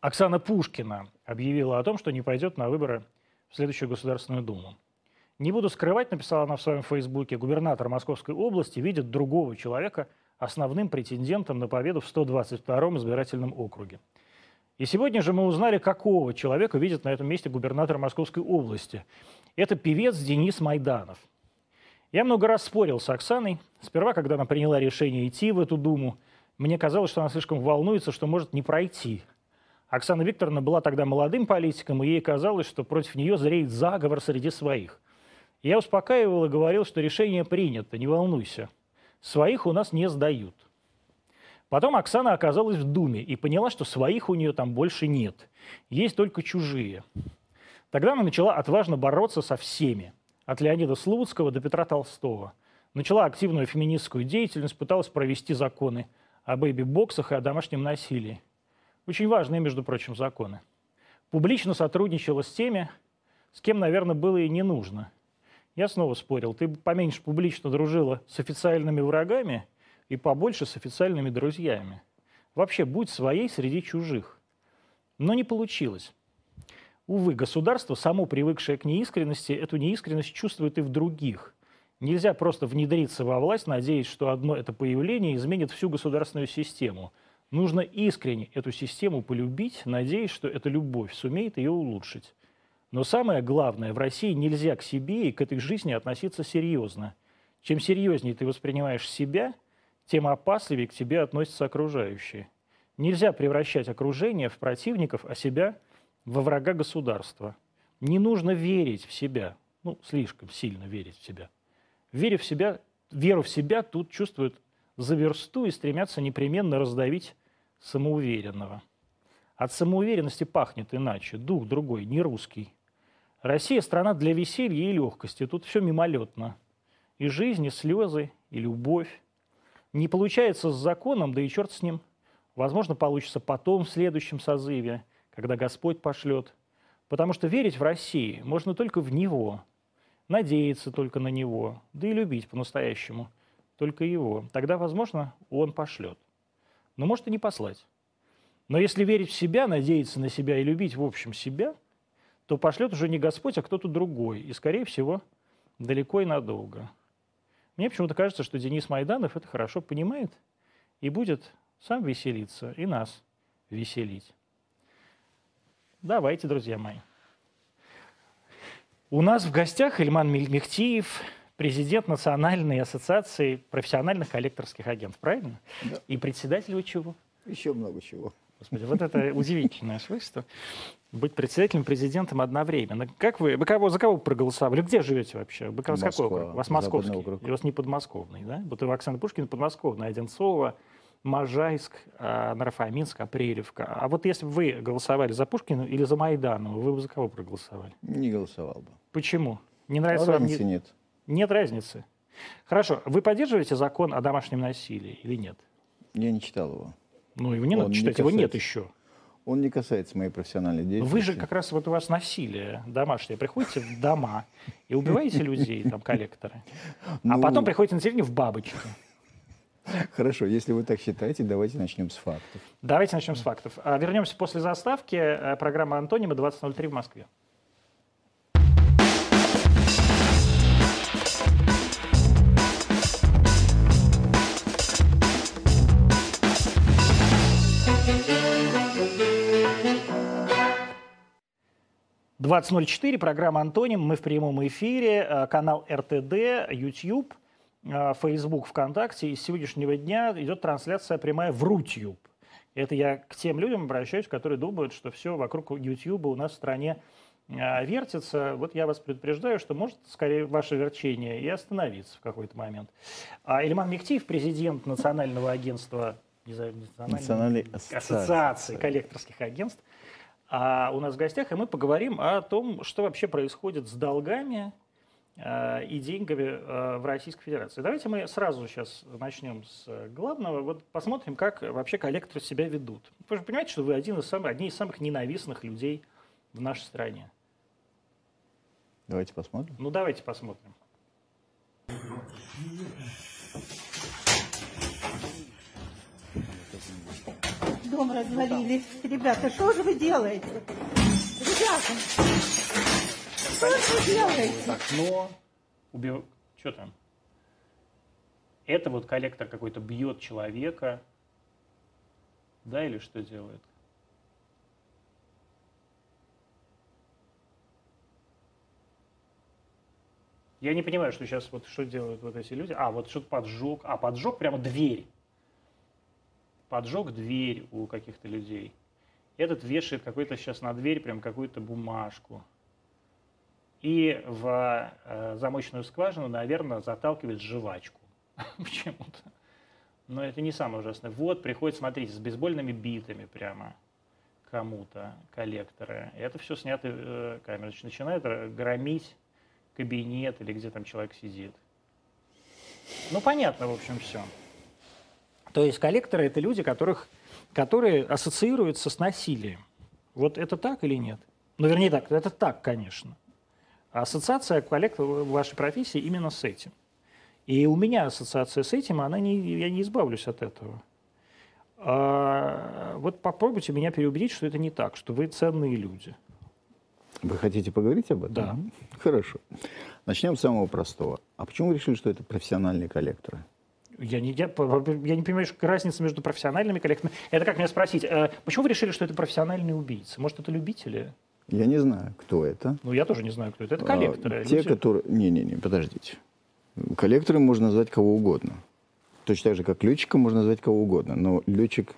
Оксана Пушкина объявила о том, что не пойдет на выборы в следующую Государственную Думу. Не буду скрывать, написала она в своем фейсбуке, губернатор Московской области видит другого человека основным претендентом на победу в 122-м избирательном округе. И сегодня же мы узнали, какого человека видит на этом месте губернатор Московской области. Это певец Денис Майданов. Я много раз спорил с Оксаной. Сперва, когда она приняла решение идти в эту Думу, мне казалось, что она слишком волнуется, что может не пройти – Оксана Викторовна была тогда молодым политиком, и ей казалось, что против нее зреет заговор среди своих. Я успокаивал и говорил, что решение принято, не волнуйся. Своих у нас не сдают. Потом Оксана оказалась в Думе и поняла, что своих у нее там больше нет. Есть только чужие. Тогда она начала отважно бороться со всеми. От Леонида Слуцкого до Петра Толстого. Начала активную феминистскую деятельность, пыталась провести законы о бэйби-боксах и о домашнем насилии. Очень важные, между прочим, законы. Публично сотрудничала с теми, с кем, наверное, было и не нужно. Я снова спорил. Ты поменьше публично дружила с официальными врагами и побольше с официальными друзьями. Вообще, будь своей среди чужих. Но не получилось. Увы, государство, само привыкшее к неискренности, эту неискренность чувствует и в других. Нельзя просто внедриться во власть, надеясь, что одно это появление изменит всю государственную систему – Нужно искренне эту систему полюбить, надеясь, что эта любовь сумеет ее улучшить. Но самое главное, в России нельзя к себе и к этой жизни относиться серьезно. Чем серьезнее ты воспринимаешь себя, тем опасливее к тебе относятся окружающие. Нельзя превращать окружение в противников, а себя во врага государства. Не нужно верить в себя, ну, слишком сильно верить в себя. Веря в себя, веру в себя тут чувствуют за версту и стремятся непременно раздавить самоуверенного. От самоуверенности пахнет иначе, дух другой, не русский. Россия – страна для веселья и легкости, тут все мимолетно. И жизнь, и слезы, и любовь. Не получается с законом, да и черт с ним. Возможно, получится потом, в следующем созыве, когда Господь пошлет. Потому что верить в Россию можно только в Него, надеяться только на Него, да и любить по-настоящему – только его. Тогда, возможно, он пошлет. Но может и не послать. Но если верить в себя, надеяться на себя и любить в общем себя, то пошлет уже не Господь, а кто-то другой. И, скорее всего, далеко и надолго. Мне почему-то кажется, что Денис Майданов это хорошо понимает и будет сам веселиться и нас веселить. Давайте, друзья мои. У нас в гостях Ильман Мехтиев, президент Национальной ассоциации профессиональных коллекторских агентов, правильно? Да. И председатель вы чего? Еще много чего. Господи, вот это удивительное свойство. Быть председателем, президентом одновременно. Как вы, вы кого, за кого проголосовали? Где живете вообще? Вы с какой округ? У вас московский. Округ. У вас не подмосковный, да? Вот у Оксаны Пушкина подмосковный, Одинцова, Можайск, а, Нарафаминск, Апрелевка. А вот если бы вы голосовали за Пушкина или за Майданова, вы бы за кого проголосовали? Не голосовал бы. Почему? Не нравится а вам? Не... нет. Нет разницы. Хорошо. Вы поддерживаете закон о домашнем насилии или нет? Я не читал его. Ну, его не Он надо читать, не его нет еще. Он не касается моей профессиональной деятельности. Вы же как раз вот у вас насилие домашнее. Приходите в дома и убиваете людей, там, коллекторы. А ну... потом приходите на деревню в бабочки. Хорошо, если вы так считаете, давайте начнем с фактов. Давайте начнем с фактов. А вернемся после заставки. Э, программа «Антонима» 20.03 в Москве. 20.04, программа «Антоним», мы в прямом эфире, э, канал РТД, YouTube, Facebook, ВКонтакте. И с сегодняшнего дня идет трансляция прямая в Рутюб. Это я к тем людям обращаюсь, которые думают, что все вокруг YouTube у нас в стране э, вертится. Вот я вас предупреждаю, что может скорее ваше верчение и остановиться в какой-то момент. А Ильман Мехтиев, президент Национального агентства Национальной ассоциации. ассоциации коллекторских агентств, а у нас в гостях, и мы поговорим о том, что вообще происходит с долгами э, и деньгами э, в Российской Федерации. Давайте мы сразу сейчас начнем с главного. Вот посмотрим, как вообще коллекторы себя ведут. Вы же понимаете, что вы один из самых, одни из самых ненавистных людей в нашей стране. Давайте посмотрим. Ну, давайте посмотрим. Дом развалили. Ребята, что же вы делаете? Ребята, что же вы делаете? окно, убив... Что там? Это вот коллектор какой-то бьет человека. Да, или что делает? Я не понимаю, что сейчас вот что делают вот эти люди. А, вот что-то поджег. А, поджег прямо дверь. Поджег дверь у каких-то людей. Этот вешает какой-то сейчас на дверь прям какую-то бумажку. И в э, замочную скважину, наверное, заталкивает жвачку. Почему-то. Но это не самое ужасное. Вот приходит, смотрите, с бейсбольными битами прямо кому-то коллекторы. Это все снято э, камерой. Начинает громить кабинет или где там человек сидит. Ну, понятно, в общем, все. То есть коллекторы – это люди, которых, которые ассоциируются с насилием. Вот это так или нет? Ну, вернее так, это так, конечно. Ассоциация коллектора в вашей профессии именно с этим. И у меня ассоциация с этим, она не, я не избавлюсь от этого. А, вот попробуйте меня переубедить, что это не так, что вы ценные люди. Вы хотите поговорить об этом? Да. Хорошо. Начнем с самого простого. А почему вы решили, что это профессиональные коллекторы? Я не, я, я не понимаю, что разница между профессиональными коллекторами. Это как меня спросить, э, почему вы решили, что это профессиональные убийцы? Может, это любители? Я не знаю, кто это. Ну, я тоже не знаю, кто это. Это коллекторы. А, те, люди. которые... Не-не-не, подождите. Коллекторы можно назвать кого угодно. Точно так же, как летчиком можно назвать кого угодно. Но летчик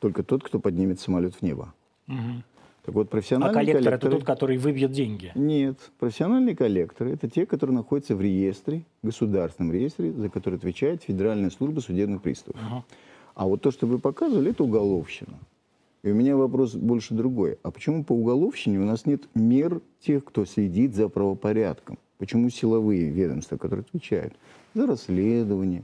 только тот, кто поднимет самолет в небо. Мгм. Так вот, А профессиональные коллектор это коллекторы... тот, который выбьет деньги. Нет. Профессиональные коллекторы – это те, которые находятся в реестре, государственном реестре, за который отвечает Федеральная служба судебных приставов. Ага. А вот то, что вы показывали, это уголовщина. И у меня вопрос больше другой. А почему по уголовщине у нас нет мер тех, кто следит за правопорядком? Почему силовые ведомства, которые отвечают за расследование,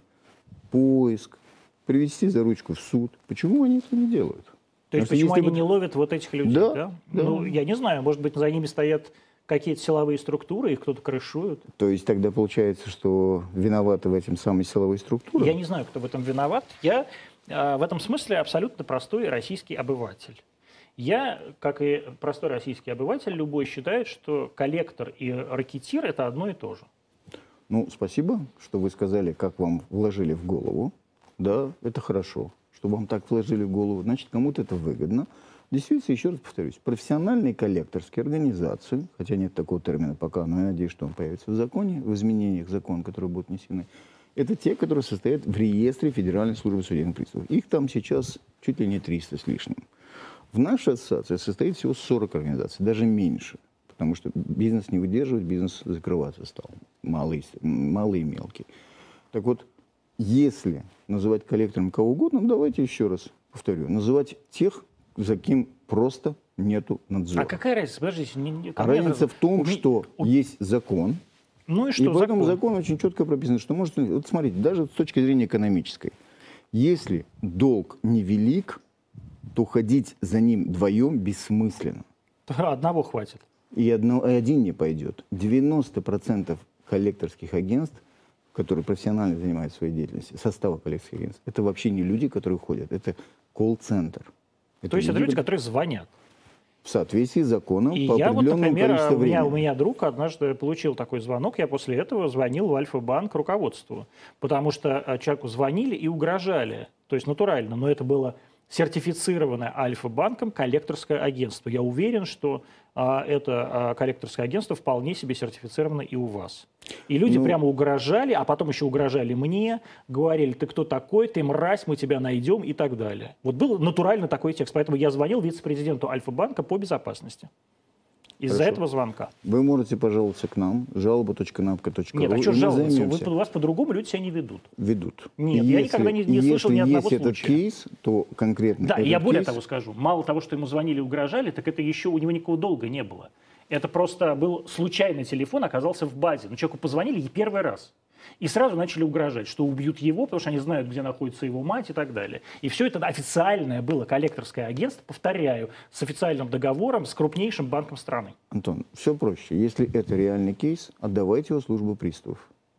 поиск, привести за ручку в суд, почему они это не делают? То есть почему они бы- не ловят вот этих людей? Да, Да, да. Ну, я не знаю, может быть, за ними стоят какие-то силовые структуры, их кто-то крышует. То есть тогда получается, что виноваты в этом самые силовые структуры? Я не знаю, кто в этом виноват. Я э, в этом смысле абсолютно простой российский обыватель. Я, как и простой российский обыватель, любой считает, что коллектор и ракетир – это одно и то же. Ну, спасибо, что вы сказали, как вам вложили в голову. Да, это хорошо, что вам так вложили в голову. Значит, кому-то это выгодно. Действительно, еще раз повторюсь, профессиональные коллекторские организации, хотя нет такого термина пока, но я надеюсь, что он появится в законе, в изменениях закона, которые будут внесены, это те, которые состоят в реестре Федеральной службы судебных приставов. Их там сейчас чуть ли не 300 с лишним. В нашей ассоциации состоит всего 40 организаций, даже меньше. Потому что бизнес не выдерживает, бизнес закрываться стал. Малый, малый и мелкий. Так вот, если называть коллектором кого угодно, ну, давайте еще раз повторю. Называть тех, за кем просто нету надзора. А какая разница? Подождите. не- не- А разница в том, у что у- есть закон, Ну и и что в этом закон? очень четко прописано, что может... Вот смотрите, даже с точки зрения экономической. Если долг невелик, то ходить за ним вдвоем бессмысленно. Одного хватит. И, одно, и один не пойдет. 90% коллекторских агентств, которые профессионально занимаются своей деятельностью, состава коллекторских агентств, это вообще не люди, которые ходят, это колл-центр. То есть это люди, ко- которые звонят. в соответствии с законом И по я вот, определенному например, количеству у меня, времени. у меня друг однажды получил такой звонок, я после этого звонил в Альфа-банк руководству, потому что э, человеку звонили и угрожали, то есть натурально, но это было сертифицированное Альфа-банком коллекторское агентство. Я уверен, что а, это а, коллекторское агентство вполне себе сертифицировано и у вас. И люди Ну- прямо угрожали, а потом еще угрожали мне, говорили, ты кто такой, ты мразь, мы тебя найдем и так далее. Вот был натурально такой текст, поэтому я звонил вице-президенту Альфа-банка по безопасности. Из-за этого звонка. Вы можете пожаловаться к нам, жалоба.напка.ру. Нет, а что жаловаться? Вы, у вас по-другому люди себя не ведут. Ведут. Нет, И я если- никогда не- не и слышал ни если одного есть этот случая. кейс, то конкретно Да, этот я более кейс- того скажу. Мало того, что ему звонили и угрожали, так это еще у него никакого долга не было. Это просто был случайный телефон, оказался в базе. Но человеку позвонили и первый раз. И сразу начали угрожать, что убьют его, потому что они знают, где находится его мать и так далее. И все это официальное было коллекторское агентство, повторяю, с официальным договором с крупнейшим банком страны. Антон, все проще. Если это реальный кейс, отдавайте его службу приставов.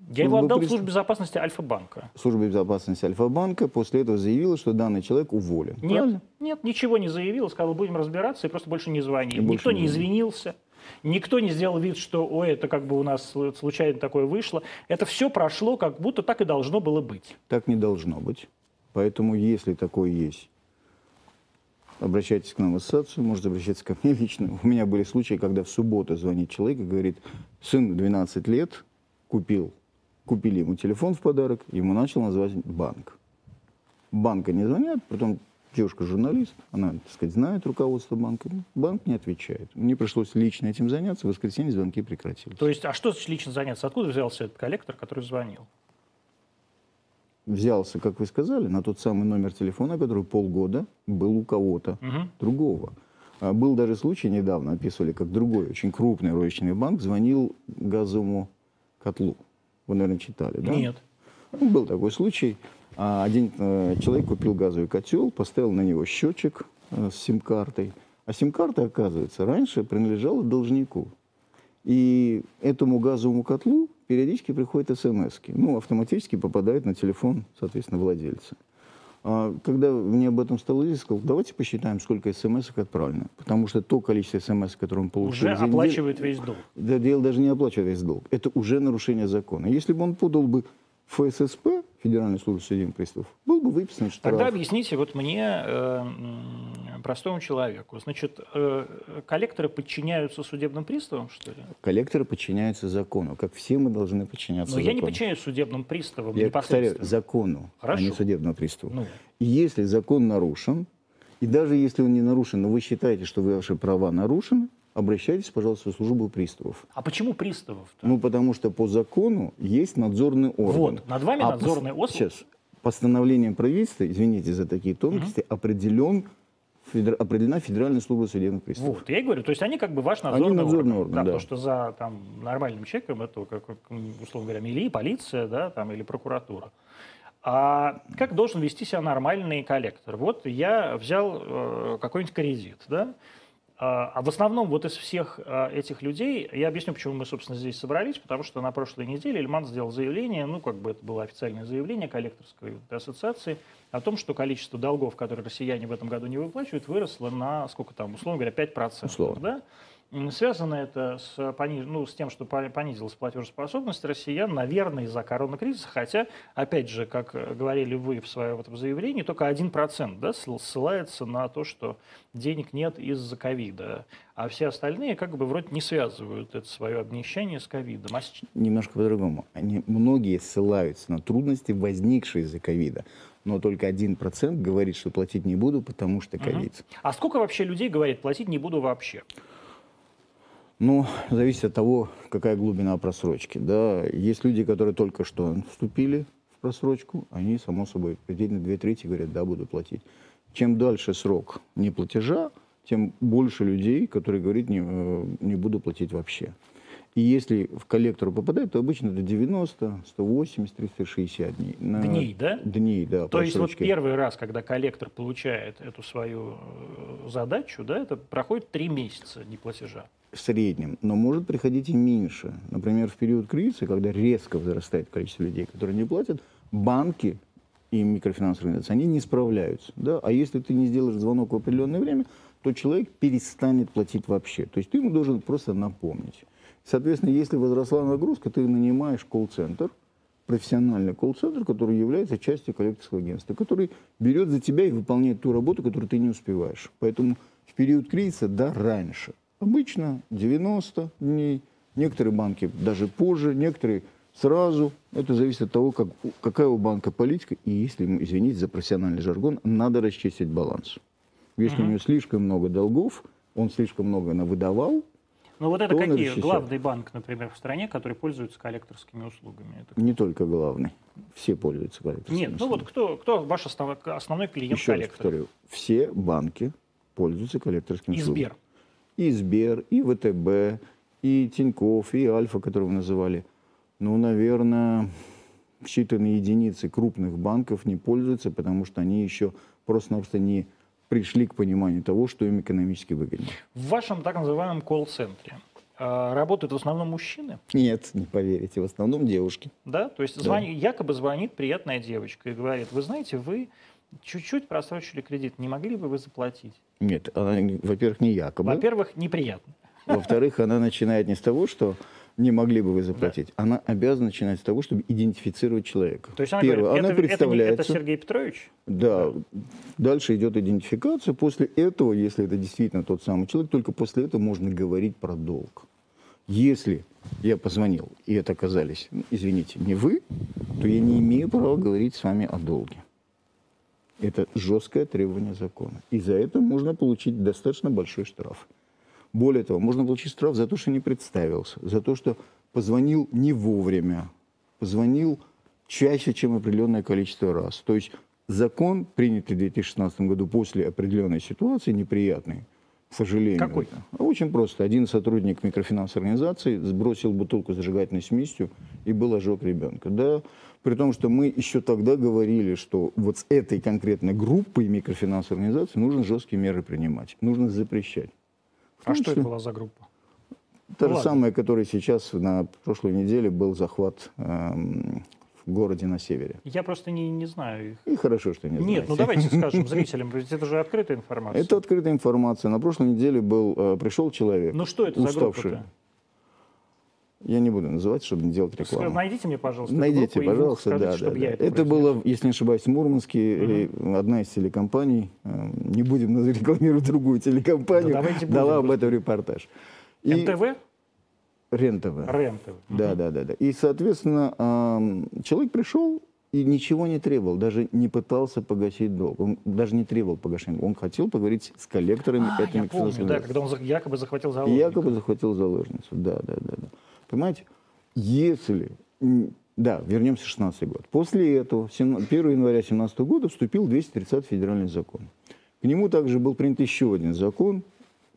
Я его отдал в службу безопасности Альфа-банка. Служба безопасности Альфа-банка после этого заявила, что данный человек уволен. Нет, Правильно? нет, ничего не заявил, сказал, будем разбираться, и просто больше не звонил. И больше Никто не не извинился, никто не сделал вид, что, ой, это как бы у нас слу- случайно такое вышло. Это все прошло, как будто так и должно было быть. Так не должно быть. Поэтому, если такое есть, обращайтесь к нам в ассоциацию, можете обращаться ко мне лично. У меня были случаи, когда в субботу звонит человек и говорит, сын 12 лет купил, купили ему телефон в подарок, ему начал называть банк. Банка не звонят, потом девушка журналист, она, так сказать, знает руководство банка. Банк не отвечает. Мне пришлось лично этим заняться, в воскресенье звонки прекратились. То есть, а что значит лично заняться? Откуда взялся этот коллектор, который звонил? взялся, как вы сказали, на тот самый номер телефона, который полгода был у кого-то Мгм. другого. А Был даже случай недавно, описывали, как другой очень крупный розничный банк звонил газовому котлу. Вы, наверное, читали, да? Нет. Ну, был такой случай. А, Один э, человек купил газовый котел, поставил на него счетчик э, с сим-картой. А сим-карта, оказывается, раньше принадлежала должнику. И этому газовому котлу периодически приходят смс Ну, автоматически попадают на телефон, соответственно, владельца. А Когда мне об этом стало известно, сказал, давайте посчитаем, сколько смс отправлено. Потому что то количество смс, которое он получил Уже за неделю- оплачивает весь долг. да, дело даже не оплачивает весь долг. Это уже нарушение закона. Если бы он подал бы ФССП, Федеральную службу судебных приставов, был бы выписан штраф. Тогда объясните вот мне, э, простому человеку. Значит, э, коллекторы подчиняются судебным приставам, что ли? Коллекторы подчиняются закону, как все мы должны подчиняться Но я не закону. подчиняюсь судебным приставам Я повторяю, закону, а Хорошо. не судебному приставу. Ну. Если закон нарушен, и даже если он не нарушен, но вы считаете, что ваши права нарушены, обращайтесь, пожалуйста, в службу приставов. А почему приставов-то? Ну, потому что по закону есть надзорный орган. Вот, над вами А надзорный пос- орган. Сейчас. Постановлением правительства, извините за такие тонкости, определен, федер- определена Федеральная служба судебных приставов. Вот, я и говорю, то есть они как бы ваш Они надзорный, надзорный орган. орган, да, да. Потому что за там, нормальным человеком это, как, условно говоря, милиция, полиция да, там, или прокуратура. А как должен вести себя нормальный коллектор? Вот я взял э, какой-нибудь кредит, да, а а в основном вот из всех э, этих людей, я объясню, почему мы, собственно, здесь собрались, потому что на прошлой неделе Эльман сделал заявление, ну, как бы это было официальное заявление коллекторской ассоциации, о том, что количество долгов, которые россияне в этом году не выплачивают, выросло на, сколько там, условно говоря, 5%. Условно. Да? Связано это с, пони- ну, с тем, что по- понизилась платежеспособность россиян, наверное, из-за коронакризиса, хотя, опять же, как э, говорили вы в своем этом заявлении, только 1% да, ссыл- ссылается на то, что денег нет из-за ковида, а все остальные как бы вроде не связывают это свое обнищание с ковидом. А Немножко по-другому. Они, многие ссылаются на трудности, возникшие из-за ковида. Но только 1% говорит, что платить не буду, потому что ковид. А сколько вообще людей говорит, платить не буду вообще? Ну, зависит от того, какая глубина просрочки. Да, есть люди, которые только что вступили в просрочку, они, само собой, предельно две трети говорят, да, буду платить. Чем дальше срок неплатежа, тем больше людей, которые говорят, не, э, не буду платить вообще. И если в коллектору попадает, то обычно это 90, 180, 360 дней. На- Дней, да? Дней, да. То есть вот просрочки. первый раз, когда коллектор получает эту свою э, задачу, да, это проходит три месяца неплатежа. в среднем, но может приходить и меньше. Например, в период кризиса, когда резко возрастает количество людей, которые не платят, банки и микрофинансовые организации, они не справляются. Да? А если ты не сделаешь звонок в определенное время, то человек перестанет платить вообще. То есть ты ему должен просто напомнить. Соответственно, если возросла нагрузка, ты нанимаешь колл-центр, профессиональный колл-центр, который является частью коллекторского агентства, который берет за тебя и выполняет ту работу, которую ты не успеваешь. Поэтому в период кризиса, да, раньше. Обычно 90 дней, некоторые банки даже позже, некоторые сразу. Это зависит от того, как, какая у банка политика. И если извините за профессиональный жаргон, надо расчистить баланс. Если у него слишком много долгов, он слишком много навыдавал, Ну вот это какие? защищает. Главный банк, например, в стране, который пользуется коллекторскими услугами. Это... не только главный, все пользуются коллекторскими Нет, ну вот кто, кто ваш основной, основной клиент Еще раз коллектора? повторю, все банки пользуются коллекторскими И услугами. Сбер. И Сбер, и ВТБ, и Тинькофф, и Альфа, которого вы называли. Ну, наверное, считанные единицы крупных банков не пользуются, потому что они еще просто-напросто не пришли к пониманию того, что им экономически выгоднее. В вашем так называемом колл-центре а, работают в основном мужчины, Нет, не поверите, в основном девушки. да? То есть звони- якобы звонит приятная девочка и говорит, вы знаете, вы чуть-чуть просрочили кредит, не могли бы вы заплатить? Нет, она, во-первых, не якобы. Во-первых, неприятно. Во-вторых, она начинает не с того, что не могли бы вы заплатить. Она обязана начинать с того, чтобы идентифицировать человека. То есть она Первое, говорит, она это, это не- это, представляется. Сергей Петрович? Да. Дальше идет идентификация. После этого, если это действительно тот самый человек, только после этого можно говорить про долг. Если я позвонил, и это оказались, ну, извините, не вы, то я не имею права говорить с вами о долге. Это жесткое требование закона. И за это можно получить достаточно большой штраф. Более того, можно получить штраф за то, что не представился, за то, что позвонил не вовремя, позвонил чаще, чем определенное количество раз. То есть закон, принятый в 2016 году после определенной ситуации, неприятной, к сожалению. Какой? это. Очень просто. Один сотрудник микрофинансовой организации сбросил бутылку с зажигательной смесью и был ожог ребенка. Да? При том, что мы еще тогда говорили, что вот с этой конкретной группой микрофинансовой организации нужно жесткие меры принимать, нужно запрещать. А что это была за группа? Та Ну же самая, которая сейчас на прошлой неделе был захват эм, в городе на севере. Я просто не, не знаю их. И хорошо, что не Нет, знаете. ну давайте скажем зрителям, ведь это же открытая информация. Это открытая информация. На прошлой неделе был, э, пришел человек, Ну что это за уставший. группа-то? Я не буду называть, чтобы не делать рекламу. Найдите мне, пожалуйста, Найдите, группу пожалуйста, скажите, да, чтобы да, я да. это Это было, если не ошибаюсь, в Мурманске. и одна из телекомпаний, э, не будем рекламировать другую телекомпанию, Да будем дала об этом репортаж. И НТВ? Рен-ТВ. РЕН-ТВ. Да, да, да, да. И, соответственно, человек пришел и ничего не требовал, даже не пытался погасить долг. Он даже не требовал погашения. Он хотел поговорить с коллекторами А, этой я помню, да, когда он якобы захватил И заложника. якобы захватил заложницу. Да, да, да, да. Понимаете, если... Да, вернемся в 16 год. После этого, 17 1 января 2017 года, вступил 230 федеральный закон. К нему также был принят еще один закон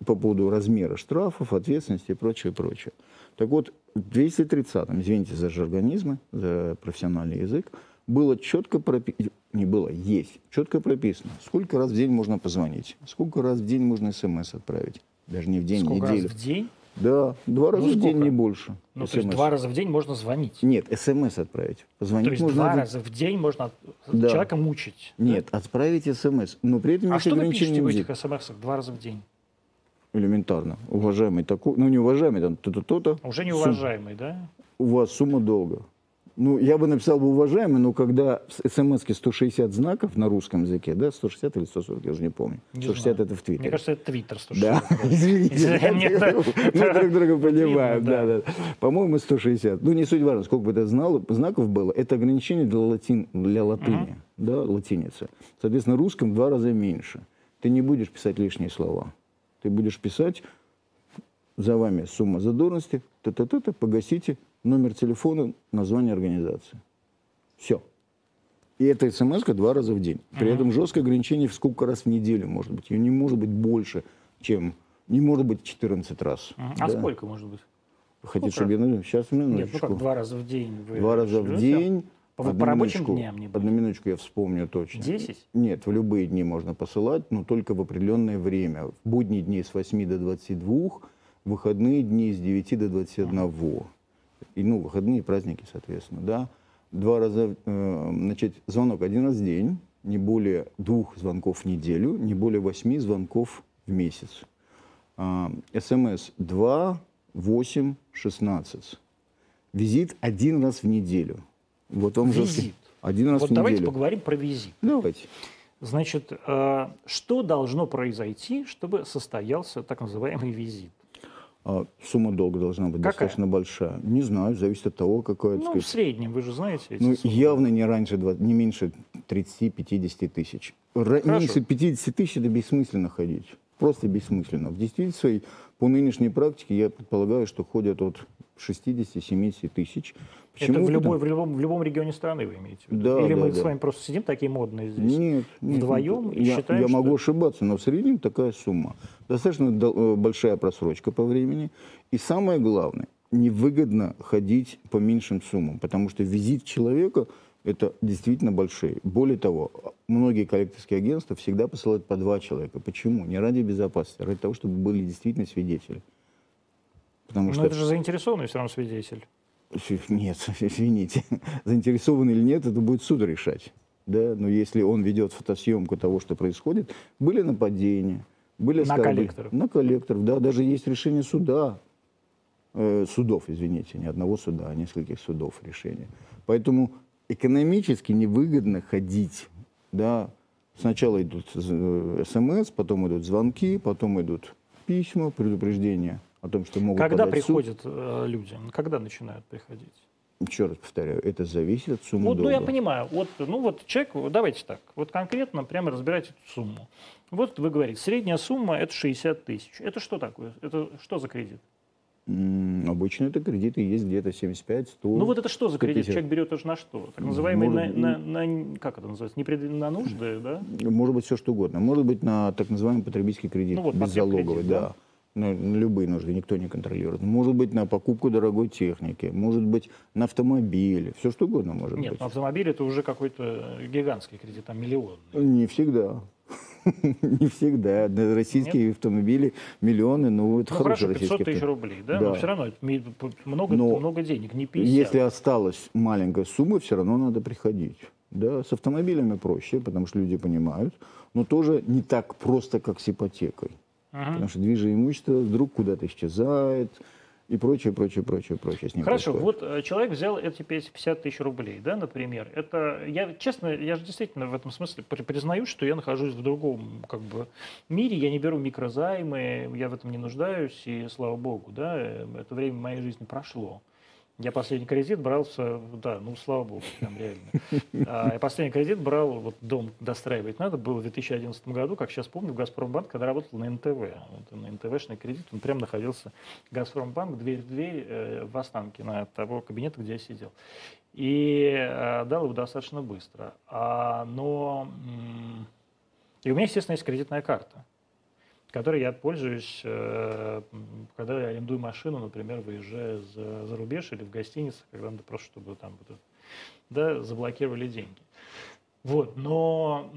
по поводу размера штрафов, ответственности и прочее, прочее. Так вот, в 230-м, извините за жаргонизмы, за профессиональный язык, было четко прописано, не было, есть, четко прописано, сколько раз в день можно позвонить, сколько раз в день можно смс отправить. Даже не в день, Сколько раз неделю. в день? Да, два раза Ну, в день, сколько? не больше. Ну, то есть SMS. два раза в день можно звонить. Нет, смс отправить. Позвонить То есть можно два один- раза в день можно Да. человека мучить. да? Нет, отправить смс. Но при этом А что вы пишете в этих смс два раза в день? Элементарно. Уважаемый такой, ну не уважаемый, там то-то, то-то. Уже Сум- неуважаемый, да? У вас сумма долга. Ну, я бы написал бы уважаемый, но когда в смс 160 знаков на русском языке, да, 160 или 140, я уже не помню. Не 160 знаю. это в Твиттере. Мне кажется, это Твиттер. 160. Да, извините, мы друг друга понимаем. Да, да. По-моему, 160. Ну, не суть важно, сколько бы это знаков было. Это ограничение для, латин, для латыни, да, латиница. Соответственно, русском в два раза меньше. Ты не будешь писать лишние слова. Ты будешь писать за вами сумма задолженности, та-та-та-та, погасите, номер телефона, название организации. Все. И эта смс два раза в день. При этом жесткое ограничение в сколько раз в неделю может быть. Ее не может быть больше, чем... Не может быть 14 раз. А Да. сколько может быть? Хотите, чтобы я... Сейчас, Нет, ну минуточку. как, два раза в день вы Два раза в день. По, Одну по рабочим минуточку. дням не будет? Одну минуточку я вспомню точно. Десять? Нет, в любые дни можно посылать, но только в определенное время. В будние дни с 8 до 22, в выходные дни с 9 до 21. И, ну, выходные и праздники, соответственно, да. Два раза, э, значит, звонок один раз в день, не более двух звонков в неделю, не более восьми звонков в месяц. СМС 2, 8, 16. Визит один раз в неделю. Вот жесткий- Визит. Один раз Вот в давайте неделю. поговорим про визит. Давайте. Значит, э, что должно произойти, чтобы состоялся так называемый визит? А сумма долга должна быть Какая? достаточно большая. Не знаю, зависит от того, так Ну, в сказать, среднем, вы же знаете эти Ну, суммы. явно не раньше, два- не меньше 30-50 тысяч. Хорошо. Меньше 50 тысяч это бессмысленно ходить. Просто бессмысленно. В действительности, по нынешней практике, я предполагаю, что ходят от 60-70 тысяч. Это в, любой, в, любом, в любом регионе страны вы имеете в виду? Да, Или да, мы да. с вами просто сидим такие модные здесь? Нет, нет, Вдвоем нет. и я, считаем, я что- могу ошибаться, но в среднем такая сумма. Достаточно э, большая просрочка по времени. И самое главное, невыгодно ходить по меньшим суммам, потому что визит человека – это действительно большие. Более того, многие коллекторские агентства всегда посылают по два человека. Почему? Не ради безопасности, а ради того, чтобы были действительно свидетели. Потому Но что... Ну, это же заинтересованный все равно свидетель. Нет, извините. Заинтересован или нет, это будет суд решать. Да? Но если он ведет фотосъемку того, что происходит, были нападения, были На оскорбления. коллекторов. На коллекторов, да. Даже есть решение суда, э, судов, извините, не одного суда, а нескольких судов решения. Поэтому экономически невыгодно ходить, да. Сначала идут э, смс, потом идут звонки, потом идут письма, предупреждения о том, что могут Когда в суд. приходят э, люди? Когда начинают приходить? Еще раз повторяю, это зависит от суммы Вот, ну я долга. понимаю, вот, ну вот человек, давайте так, вот конкретно прямо разбирать эту сумму. Вот вы говорите, средняя сумма это 60 тысяч. Это что такое? Это что за кредит? Обычно это кредиты есть где-то 75-100. Ну вот это что за кредит? 150. Человек берет уже на что? Так называемый на, Может, на- на- как это называется, непред- на нужды, да? Может быть все что угодно. Может быть на так называемый потребительский кредит, Ну вот, беззалоговый, потребкредит, да. да. На, на любые нужды никто не контролирует. Может быть на покупку дорогой техники, может быть на автомобиле, все что угодно может Нет, быть. ну, автомобиль это уже какой-то гигантский кредит, там миллион. Не всегда. Не всегда. Российские автомобили миллионы, ну это Ну хорошо, 500 российский тысяч автомобиль. рублей, да? Да. Но все равно много, Но много денег, не 50. Если осталась маленькая сумма, все равно надо приходить. Да, с автомобилями проще, потому что люди понимают, но тоже не так просто, как с ипотекой. Мгм. Потому что движимое имущество вдруг куда-то исчезает и прочее, прочее, прочее, прочее с ним Хорошо, происходит. вот э, человек взял эти 50 тысяч рублей, да, например. Это, я честно, я же действительно в этом смысле при- признаю, что я нахожусь в другом как бы мире, я не беру микрозаймы, я в этом не нуждаюсь, и слава богу, да, э, это время моей жизни прошло. Я последний кредит брал, да, ну слава богу, прям реально. А, Я последний кредит брал, вот дом достраивать надо, было в 2011 году, как сейчас помню, в Газпромбанк, когда работал на НТВ. Вот на НТВшный кредит, он прям находился, Газпромбанк, дверь в дверь э, в Останкино от того кабинета, где я сидел. И э, дал его достаточно быстро. А, но и у меня, естественно, есть кредитная карта, которой я пользуюсь, э, когда я арендую машину, например, выезжая за, за рубеж или в гостиницу, когда надо просто, чтобы там да, заблокировали деньги. Вот, но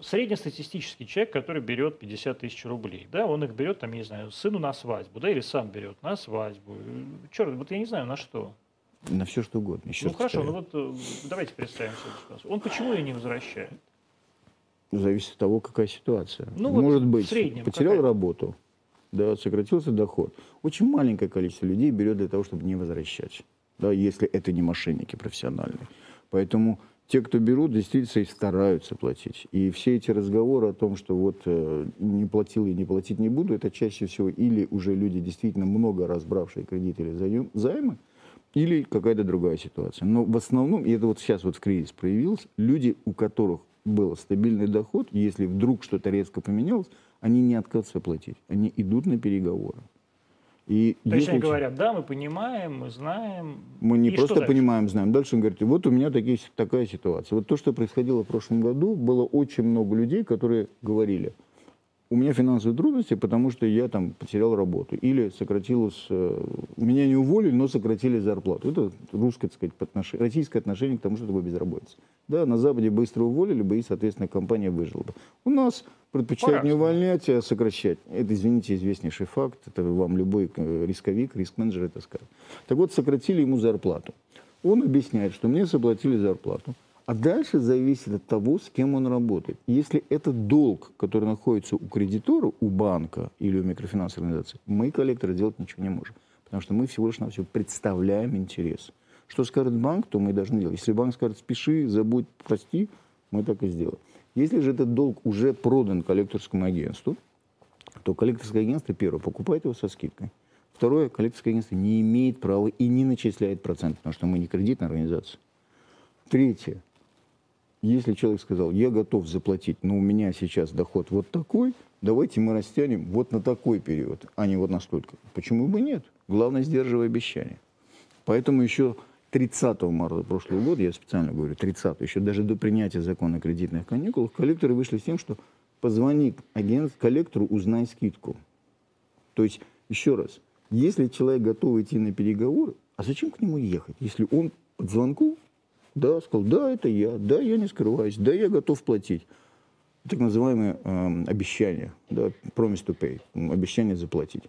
среднестатистический человек, который берет 50 тысяч рублей, да, он их берет, там, я не знаю, сыну на свадьбу, да, или сам берет на свадьбу. Черт, вот я не знаю, на что. На все что угодно. Еще ну хорошо, ну вот э, давайте представим себе ситуацию. Он почему ее не возвращает? Зависит от того, какая ситуация. Ну, вот Может в быть, среднем потерял какая? работу, да, сократился доход. Очень маленькое количество людей берет для того, чтобы не возвращать, да, если это не мошенники профессиональные. Поэтому те, кто берут, действительно и стараются платить. И все эти разговоры о том, что вот э, не платил и не платить не буду, это чаще всего или уже люди действительно много раз бравшие кредиты или заем- займы, или какая-то другая ситуация. Но в основном, и это вот сейчас вот в кризис проявилось, люди, у которых был стабильный доход, если вдруг что-то резко поменялось, они не отказываются платить, они идут на переговоры. И То есть они говорят, да, мы понимаем, мы знаем. мы не И просто понимаем, знаем. Дальше он говорит, вот у меня такие, такая ситуация. Вот то, что происходило в прошлом году, было очень много людей, которые говорили, у меня финансовые трудности, потому что я там потерял работу. Или сократилось, э, меня не уволили, но сократили зарплату. Это русское, так сказать, отнош- российское отношение к тому, что такое безработица. Да, на Западе быстро уволили бы, и, соответственно, компания выжила бы. У нас предпочитают не По-разному. увольнять, а сокращать. Это, извините, известнейший факт. Это вам любой э, рисковик, риск-менеджер это скажет. Так вот, сократили ему зарплату. Он объясняет, что мне заплатили зарплату. А дальше зависит от того, с кем он работает. Если это долг, который находится у кредитора, у банка или у микрофинансовой организации, мы, коллекторы, делать ничего не можем. Потому что мы всего лишь навсего представляем интерес. Что скажет банк, то мы должны делать. Если банк скажет, спеши, забудь, прости, мы так и сделаем. Если же этот долг уже продан коллекторскому агентству, то коллекторское агентство, первое, покупает его со скидкой. Второе, коллекторское агентство не имеет права и не начисляет процент, потому что мы не кредитная организация. Третье. Если человек сказал, я готов заплатить, но у меня сейчас доход вот такой, давайте мы растянем вот на такой период, а не вот настолько. Почему бы нет? Главное, сдерживай обещания. Поэтому еще 30 марта прошлого года, я специально говорю 30, еще даже до принятия закона о кредитных каникулах, коллекторы вышли с тем, что позвони агент коллектору, узнай скидку. То есть, еще раз, если человек готов идти на переговоры, а зачем к нему ехать? Если он по звонку, да, сказал, да, это я, да, я не скрываюсь, да, я готов платить. Так называемое эм, обещание, да, promise to pay, обещание заплатить.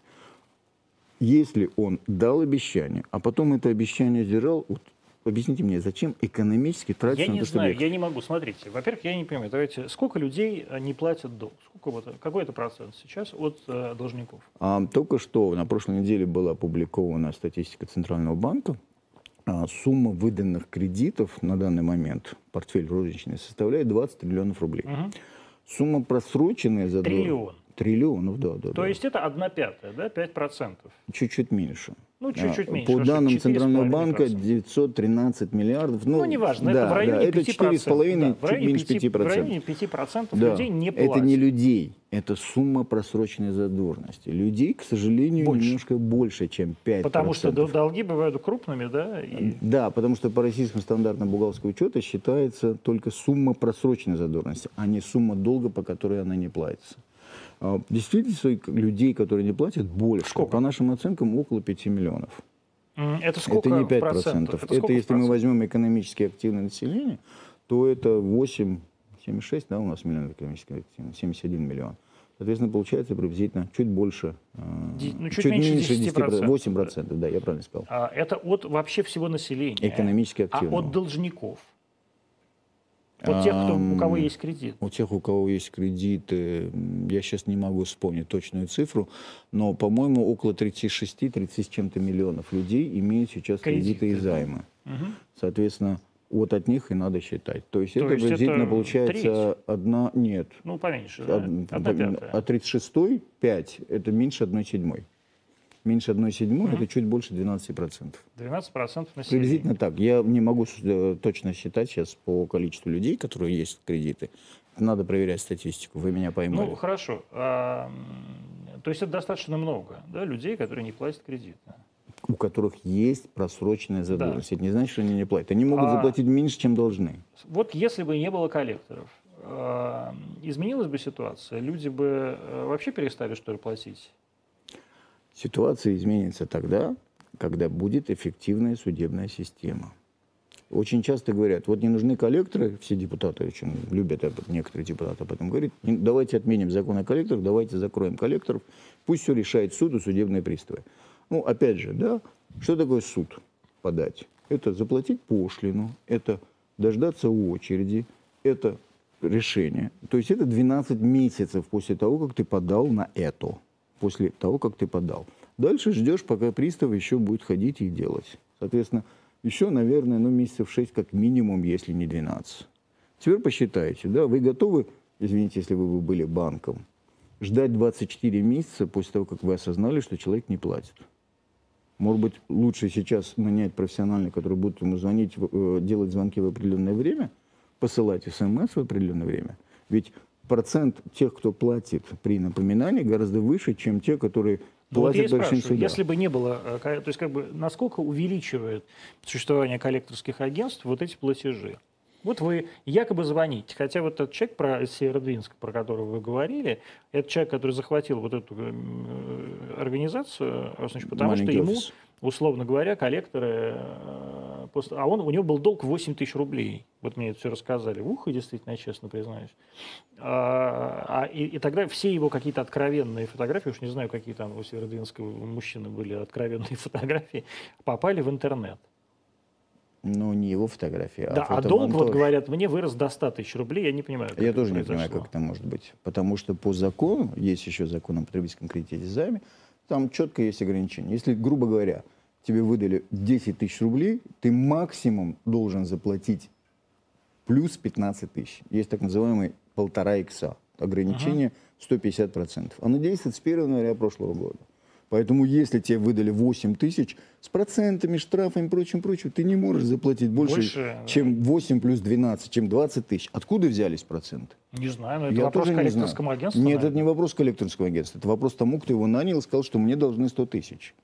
Если он дал обещание, а потом это обещание сдержал, вот объясните мне, зачем экономически тратить Я на не то, чтобы знаю, ехать? я не могу. Смотрите, во-первых, я не понимаю, давайте, сколько людей э, не платят долг? Сколько вот, какой это процент сейчас от э, должников? А, только что на прошлой неделе была опубликована статистика Центрального банка. А, сумма выданных кредитов на данный момент, портфель розничный, составляет 20 триллионов рублей. Мгм. Сумма просроченная за... Триллион. Триллионов, да, да. То да. есть это одна пятая, да, 5 процентов. Чуть-чуть меньше. Ну, чуть-чуть А, меньше. По данным 4,5%. Центрального банка 913 миллиардов. Ну, неважно, да, это в районе да, это 5%. 4,5, да, чуть меньше 5, 5%. В районе 5% Да. людей не платят. Это не людей, это сумма просроченной задолженности. Людей, к сожалению, Больше. немножко больше, чем 5%. Потому что дол- долги бывают крупными, да? И... Да, потому что по российским стандартам бухгалтерского учета считается только сумма просроченной задолженности, а не сумма долга, по которой она не платится. А, Действительно, людей, которые не платят, больше. Сколько? По нашим оценкам, около 5 миллионов. Это сколько это не в 5%. процентов? Это, в если мы процентов? возьмем экономически активное население, то это 8, 76, да, у нас миллионов экономически активных, 71 миллион. Соответственно, получается приблизительно чуть больше, э, ну, чуть меньше 10%. 8%, да, я правильно сказал. А, Это от вообще всего населения. Экономически А активного. от должников? От тех, кто, у кого есть кредит? У тех, у кого есть кредиты, м, я сейчас не могу вспомнить точную цифру, но, по-моему, около 36-30 с чем-то миллионов людей имеют сейчас Кредиты, кредиты и да. займы. Мгм. Соответственно, вот от них и надо считать. То есть То это есть приблизительно это получается одна... Нет. Ну, поменьше, да? од- Одна пятая. А 36 5 это меньше одной седьмой. Меньше одной седьмой это чуть больше 12%. 12% населения. Приблизительно так. Я не могу э, точно считать сейчас по количеству людей, которые есть кредиты. Надо проверять статистику. Вы меня поймали. Ну, хорошо. А, то есть это достаточно много, да, людей, которые не платят кредит. да? у которых есть просроченная задолженность. Это не значит, что они не платят. Они могут А- заплатить меньше, чем должны. Вот если бы не было коллекторов, изменилась бы ситуация? Люди бы э, вообще перестали, что ли, платить? Ситуация изменится тогда, когда будет эффективная судебная система. Очень часто говорят, вот не нужны коллекторы, все депутаты очень любят, некоторые депутаты об этом говорят, «Не- давайте отменим закон о коллекторах, давайте закроем коллекторов, пусть все решает суд и судебные приставы. Ну, опять же, да, что такое суд подать? Это заплатить пошлину, это дождаться очереди, это решение. То есть это 12 месяцев после того, как ты подал на это. После того, как ты подал. Дальше ждешь, пока пристав еще будет ходить и делать. Соответственно, еще, наверное, ну, месяцев 6 как минимум, если не 12. Теперь посчитайте, да, вы готовы, извините, если вы бы были банком, ждать 24 месяца после того, как вы осознали, что человек не платит? Может быть, лучше сейчас нанять профессиональных, которые будут ему звонить, э, делать звонки в определенное время, посылать смс в определенное время. Ведь процент тех, кто платит при напоминании, гораздо выше, чем те, которые Ну, вот я платят большим судам. если бы не было, э, то есть как бы насколько увеличивает существование коллекторских агентств вот эти платежи? Вот вы якобы звоните, хотя вот этот человек про из Северодвинска, про которого вы говорили, это человек, который захватил вот эту э, организацию, э, значит, потому Маленький что ему, офис. условно говоря, коллекторы, э, после- а он, у него был долг 8 тысяч рублей. Вот мне это все рассказали. Ух, и действительно, честно признаюсь. А, а, и, и тогда все его какие-то откровенные фотографии, уж не знаю, какие там у Северодвинского мужчины были откровенные фотографии, попали в интернет. Ну, не его фотография, да, а долг, вот говорят, мне вырос до 100 тысяч рублей, я не понимаю, Я тоже не понимаю, как это может быть. Потому что по закону, есть еще закон о потребительском кредите займе, там четко есть ограничения. Если, грубо говоря, тебе выдали 10 тысяч рублей, ты максимум должен заплатить плюс 15 тысяч. Есть так называемый полтора икса. Ограничение 150%. Оно действует с 1 января прошлого года. Поэтому если тебе выдали 8 тысяч, с процентами, штрафами и прочим, прочим, ты не можешь заплатить больше, Больше, чем 8 плюс 12, чем 20 тысяч. Откуда взялись проценты? Не знаю, но это Я вопрос не коллекторскому агентству. Нет, наверное. это не вопрос коллекторского агентства. Это вопрос тому, кто его нанял и сказал, что мне должны 100 тысяч.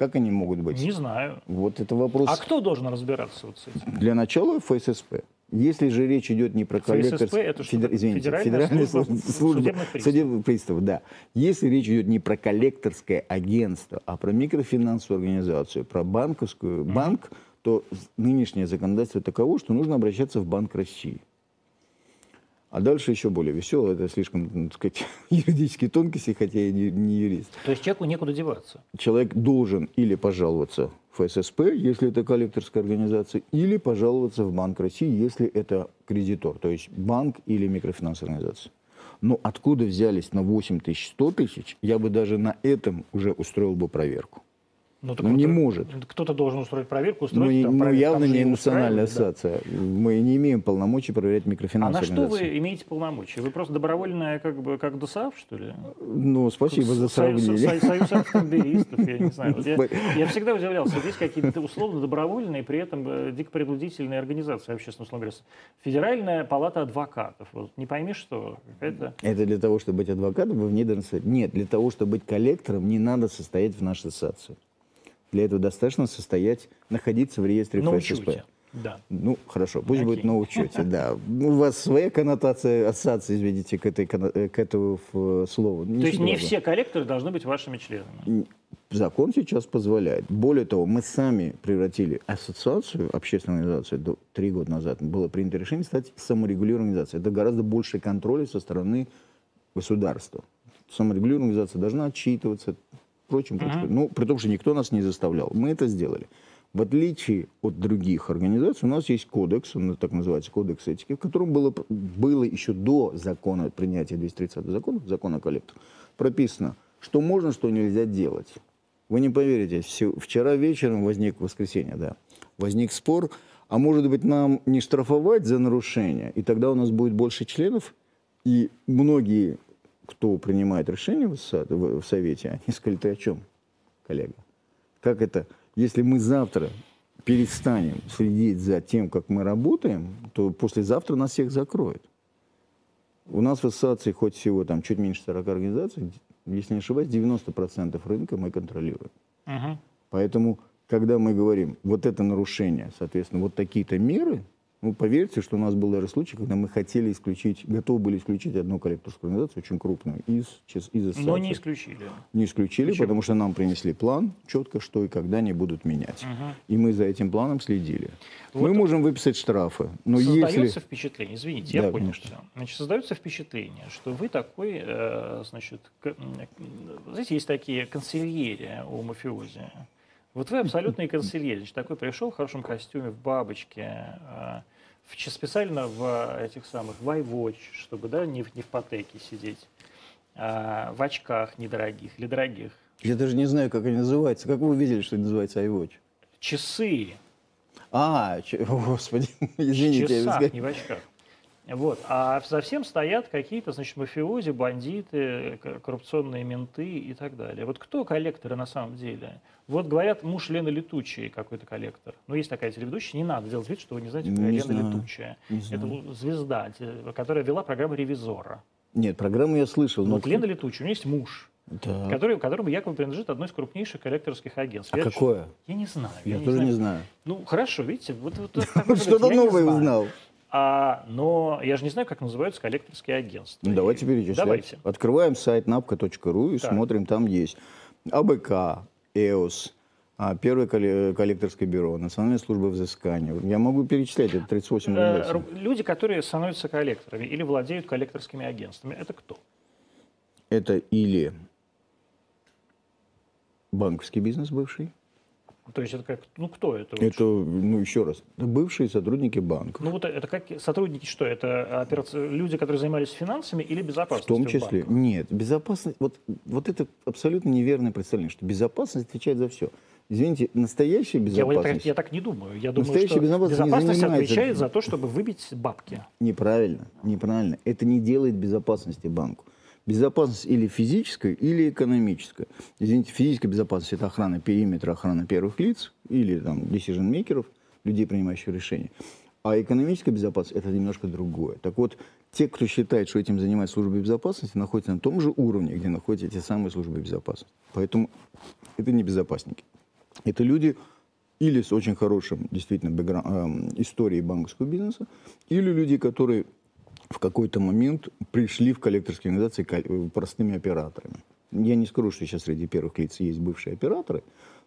Как они могут быть? Не знаю. Вот это вопрос А кто должен разбираться вот с этим? для начала ФССП. Если же речь идет не про ФССП коллекторское... это что такое? извините, Федеральная Федеральная служба служба, судебных приставов. судебных приставов, да. Если речь идет не про коллекторское агентство, а про микрофинансовую организацию, про банковскую, банк, то нынешнее законодательство таково, что нужно обращаться в Банк России. А дальше еще более весело, это слишком, ну, так сказать, юридические тонкости, хотя я не, не юрист. То есть человеку некуда деваться. Человек должен или пожаловаться в ФССП, если это коллекторская организация, или пожаловаться в Банк России, если это кредитор, то есть банк или микрофинансовая организация. Но откуда взялись на 8 тысяч 100 тысяч, я бы даже на этом уже устроил бы проверку. Ну, так Ну, не может. Кто-то должен устроить проверку, Ну, устроить и- там ну, проверку. явно Там не национальная устраивают, да. ассоциация. Мы не имеем полномочий проверять А на что вы имеете полномочия? Вы просто добровольная, как бы, как ДОСААФ, что ли? Ну, спасибо за Союз, сравнение. Со- Союз автомобилистов, я не знаю. Вот я, я всегда удивлялся, есть какие-то условно добровольные, при этом э, дико принудительные организации общественного говоря. Федеральная палата адвокатов. Вот не пойми, что какая-то... Это для того, чтобы быть адвокатом, вы вне должны состоять. Нет, для того, чтобы быть коллектором, не надо состоять в нашей ассоциации. Для этого достаточно состоять, находиться в реестре На ФССП. учете. Да. Ну, хорошо, пусть Окей. будет на учете, да. Ну, У вас своя коннотация ассоциации, видите, к, этой, э, к этому э, слову. То есть не все коллекторы должны быть вашими членами. Закон сейчас позволяет. Более того, мы сами превратили ассоциацию, общественную организацию, три года назад было принято решение стать саморегулируемой организацией. Это гораздо больше контроля со стороны государства. Саморегулируемая организация должна отчитываться, прочим, прочим. Ну, при том, что никто нас не заставлял. Мы это сделали. В отличие от других организаций, у нас есть кодекс, он так называется, кодекс этики, в котором было, было еще до закона, принятия 230 закона, закона о коллекторах, прописано, что можно, что нельзя делать. Вы не поверите, вчера вечером возник, воскресенье, да, возник спор, а может быть нам не штрафовать за нарушение, и тогда у нас будет больше членов, и многие, кто принимает решения в, Совете, они сказали, ты о чем, коллега? Как это? Если мы завтра перестанем следить за тем, как мы работаем, то послезавтра нас всех закроют. У нас в ассоциации хоть всего там чуть меньше 40 организаций, если не ошибаюсь, 90% рынка мы контролируем. Мгм. Поэтому, когда мы говорим, вот это нарушение, соответственно, вот такие-то меры, ну, поверьте, что у нас был даже случай, когда мы хотели исключить, готовы были исключить одну коллекторскую организацию, очень крупную, из, из ассоциации. Но не исключили. Не исключили, Почему? потому что нам принесли план, четко, что и когда они будут менять. Мгм. И мы за этим планом следили. Вот мы можем выписать штрафы, но создается если... впечатление, извините, я Да, понял конечно. все. Значит, создается впечатление, что вы такой, э, значит, знаете, есть такие консильери у мафиози. Вот вы абсолютный консильери. Значит, такой пришел в хорошем костюме, в бабочке, э, в, специально в этих самых, в iWatch, чтобы, да, не в, не в патеке сидеть, а в очках недорогих или дорогих. Я даже не знаю, как они называются. Как вы увидели, что это называется iWatch? Часы А, ч- о, господи, в извините. я часах, сказал. не в очках. Вот. А за всем стоят какие-то, значит, мафиози, бандиты, к- коррупционные менты и так далее. Вот кто коллекторы на самом деле? Вот говорят, муж Лены Летучей какой-то коллектор. Ну, есть такая телеведущая, не надо делать вид, что вы не знаете, какая Не Лена знаю, Летучая. не Это знаю. звезда, которая вела программу «Ревизора». Нет, программу я слышал. но Вот Лена Летучая, у нее есть муж, Да. который, которому якобы принадлежит одно из крупнейших коллекторских агентств. А Я какое? Я не знаю. Я, тоже не знаю. Ну, хорошо, видите, вот, вот можно Что-то я не новое знаю. узнал. А, но я же не знаю, как называются коллекторские агентства. Ну, давайте перечислять. Давайте. Открываем сайт napka.ru и Так. смотрим, там есть АБК, ЭОС, а, Первое колле- коллекторское бюро, Национальная служба взыскания. Я могу перечислять, это 38 Э, организаций. ру- Люди, которые становятся коллекторами или владеют коллекторскими агентствами, это кто? Это или банковский бизнес бывший, То есть это как, ну кто это? лучше? это, ну еще раз, бывшие сотрудники банков. Ну вот это как сотрудники что? Это операци- люди, которые занимались финансами или В безопасностью? том числе. банках? Нет, безопасность, вот, вот это абсолютно неверное представление, что безопасность отвечает за все. Извините, настоящая Я, вот так, безопасность я так не думаю. Я думаю, Настоящая что безопасность безопасность отвечает за то, чтобы выбить бабки. неправильно, неправильно. Это не делает безопасности банку. Безопасность или физическая, или экономическая. Извините, физическая безопасность – это охрана периметра, охрана первых лиц или там decision-мейкеров, людей, принимающих решения. А экономическая безопасность – это немножко другое. Так вот, те, кто считает, что этим занимается служба безопасности, находятся на том же уровне, где находятся эти самые службы безопасности. Поэтому это не безопасники. Это люди или с очень хорошим действительно бэкграу- эм, историей банковского бизнеса, или люди, которые в какой-то момент пришли в коллекторские организации э, простыми операторами. Я не скажу, что сейчас среди первых лиц есть бывшие операторы,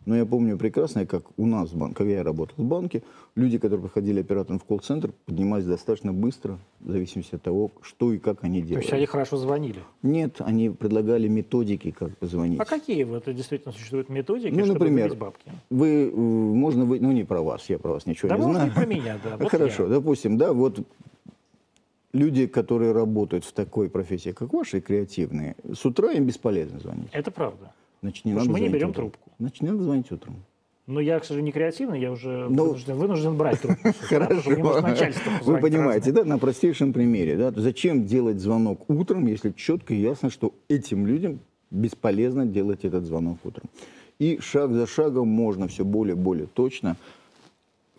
но я помню прекрасно, как у нас в банке, когда я работал в банке, люди, которые приходили оператором в колл-центр, поднимались достаточно быстро, в зависимости от того, что и как они То делали. есть они хорошо звонили. Нет, они предлагали методики, как позвонить. А какие вот действительно существуют методики, Ну, чтобы например, выбить бабки? Вы, э, можно вы, ну не про вас, я про вас ничего Да не можно знаю. и про меня, да. Вот Хорошо, я. допустим, да, вот люди, которые работают в такой профессии, как ваши, креативные, с утра им бесполезно звонить. Это правда. Значит, не Потому надо что мы не берем утром. трубку. Значит, не надо звонить утром. Но я, к сожалению, не креативный, я уже Ну, вынужден, вынужден брать трубку. начальство Вы понимаете, да, на простейшем примере, да, зачем делать звонок утром, если четко и ясно, что этим людям бесполезно делать этот звонок утром. И шаг за шагом можно все более и более точно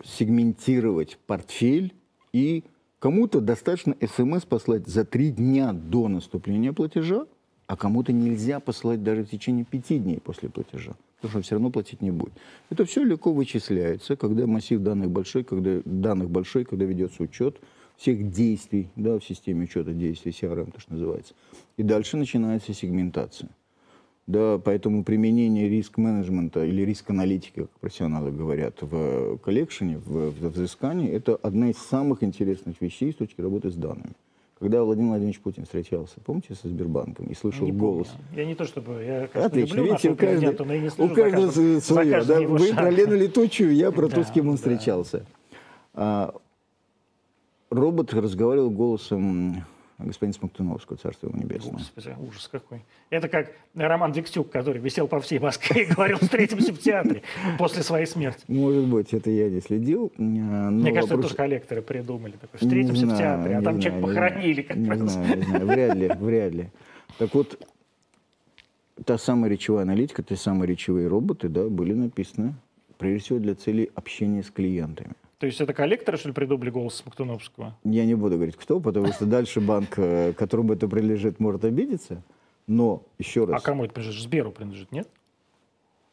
сегментировать портфель и кому-то достаточно смс послать за три дня до наступления платежа, а кому-то нельзя посылать даже в течение пяти дней после платежа, потому что он все равно платить не будет. Это все легко вычисляется, когда массив данных большой, когда данных большой, когда ведется учет всех действий да, в системе учета действий, CRM, то, что называется. И дальше начинается сегментация. Да, поэтому применение риск-менеджмента или риск-аналитики, как профессионалы говорят, в коллекшене, в, в взыскании, это одна из самых интересных вещей с точки работы с данными. Когда Владимир Владимирович Путин встречался, помните, со Сбербанком и слышал Не помню. голос Я не то чтобы... Я, конечно, Отлично, люблю видите, у каждого, но я не у каждого каждым- свое. Да? Вы шагом. про Лену Летучую, я про Да, то, с кем он да. встречался. А, робот разговаривал голосом господина Смоктуновского, царство ему небесное. Господи, ужас какой. Это как Роман Дегтюк, который висел по всей Москве и говорил, встретимся в театре после своей смерти. Может быть, это я не следил. но Мне кажется, это вопрос- тоже коллекторы придумали. Такой, встретимся в знаю, театре, а там человек похоронили, как Не знаю, не знаю, вряд ли, вряд ли. Так вот, та самая речевая аналитика, те самые речевые роботы, да, были написаны, прежде всего, для целей общения с клиентами. То есть это коллекторы, что ли, придумали голос Смоктуновского? Я не буду говорить, кто, потому что дальше банк, э, которому это принадлежит, может обидеться. Но, еще А раз, кому это принадлежит? Сберу принадлежит, нет?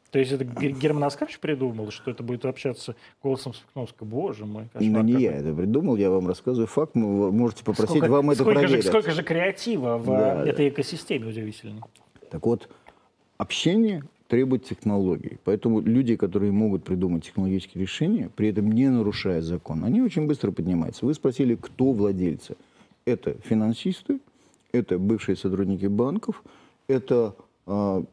То есть это Ге- Герман Оскарович придумал, что это будет общаться голосом Смоктуновского? Боже мой, кошмар не какой. я это придумал, я вам рассказываю факт, вы можете попросить Сколько- вам это сколько проверить. Же, сколько же креатива в Да, э, да. этой экосистеме удивительно. Так вот, общение требует технологий. Поэтому люди, которые могут придумать технологические решения, при этом не нарушая закон, они очень быстро поднимаются. Вы спросили, кто владельцы. Это финансисты, это бывшие сотрудники банков, это, а,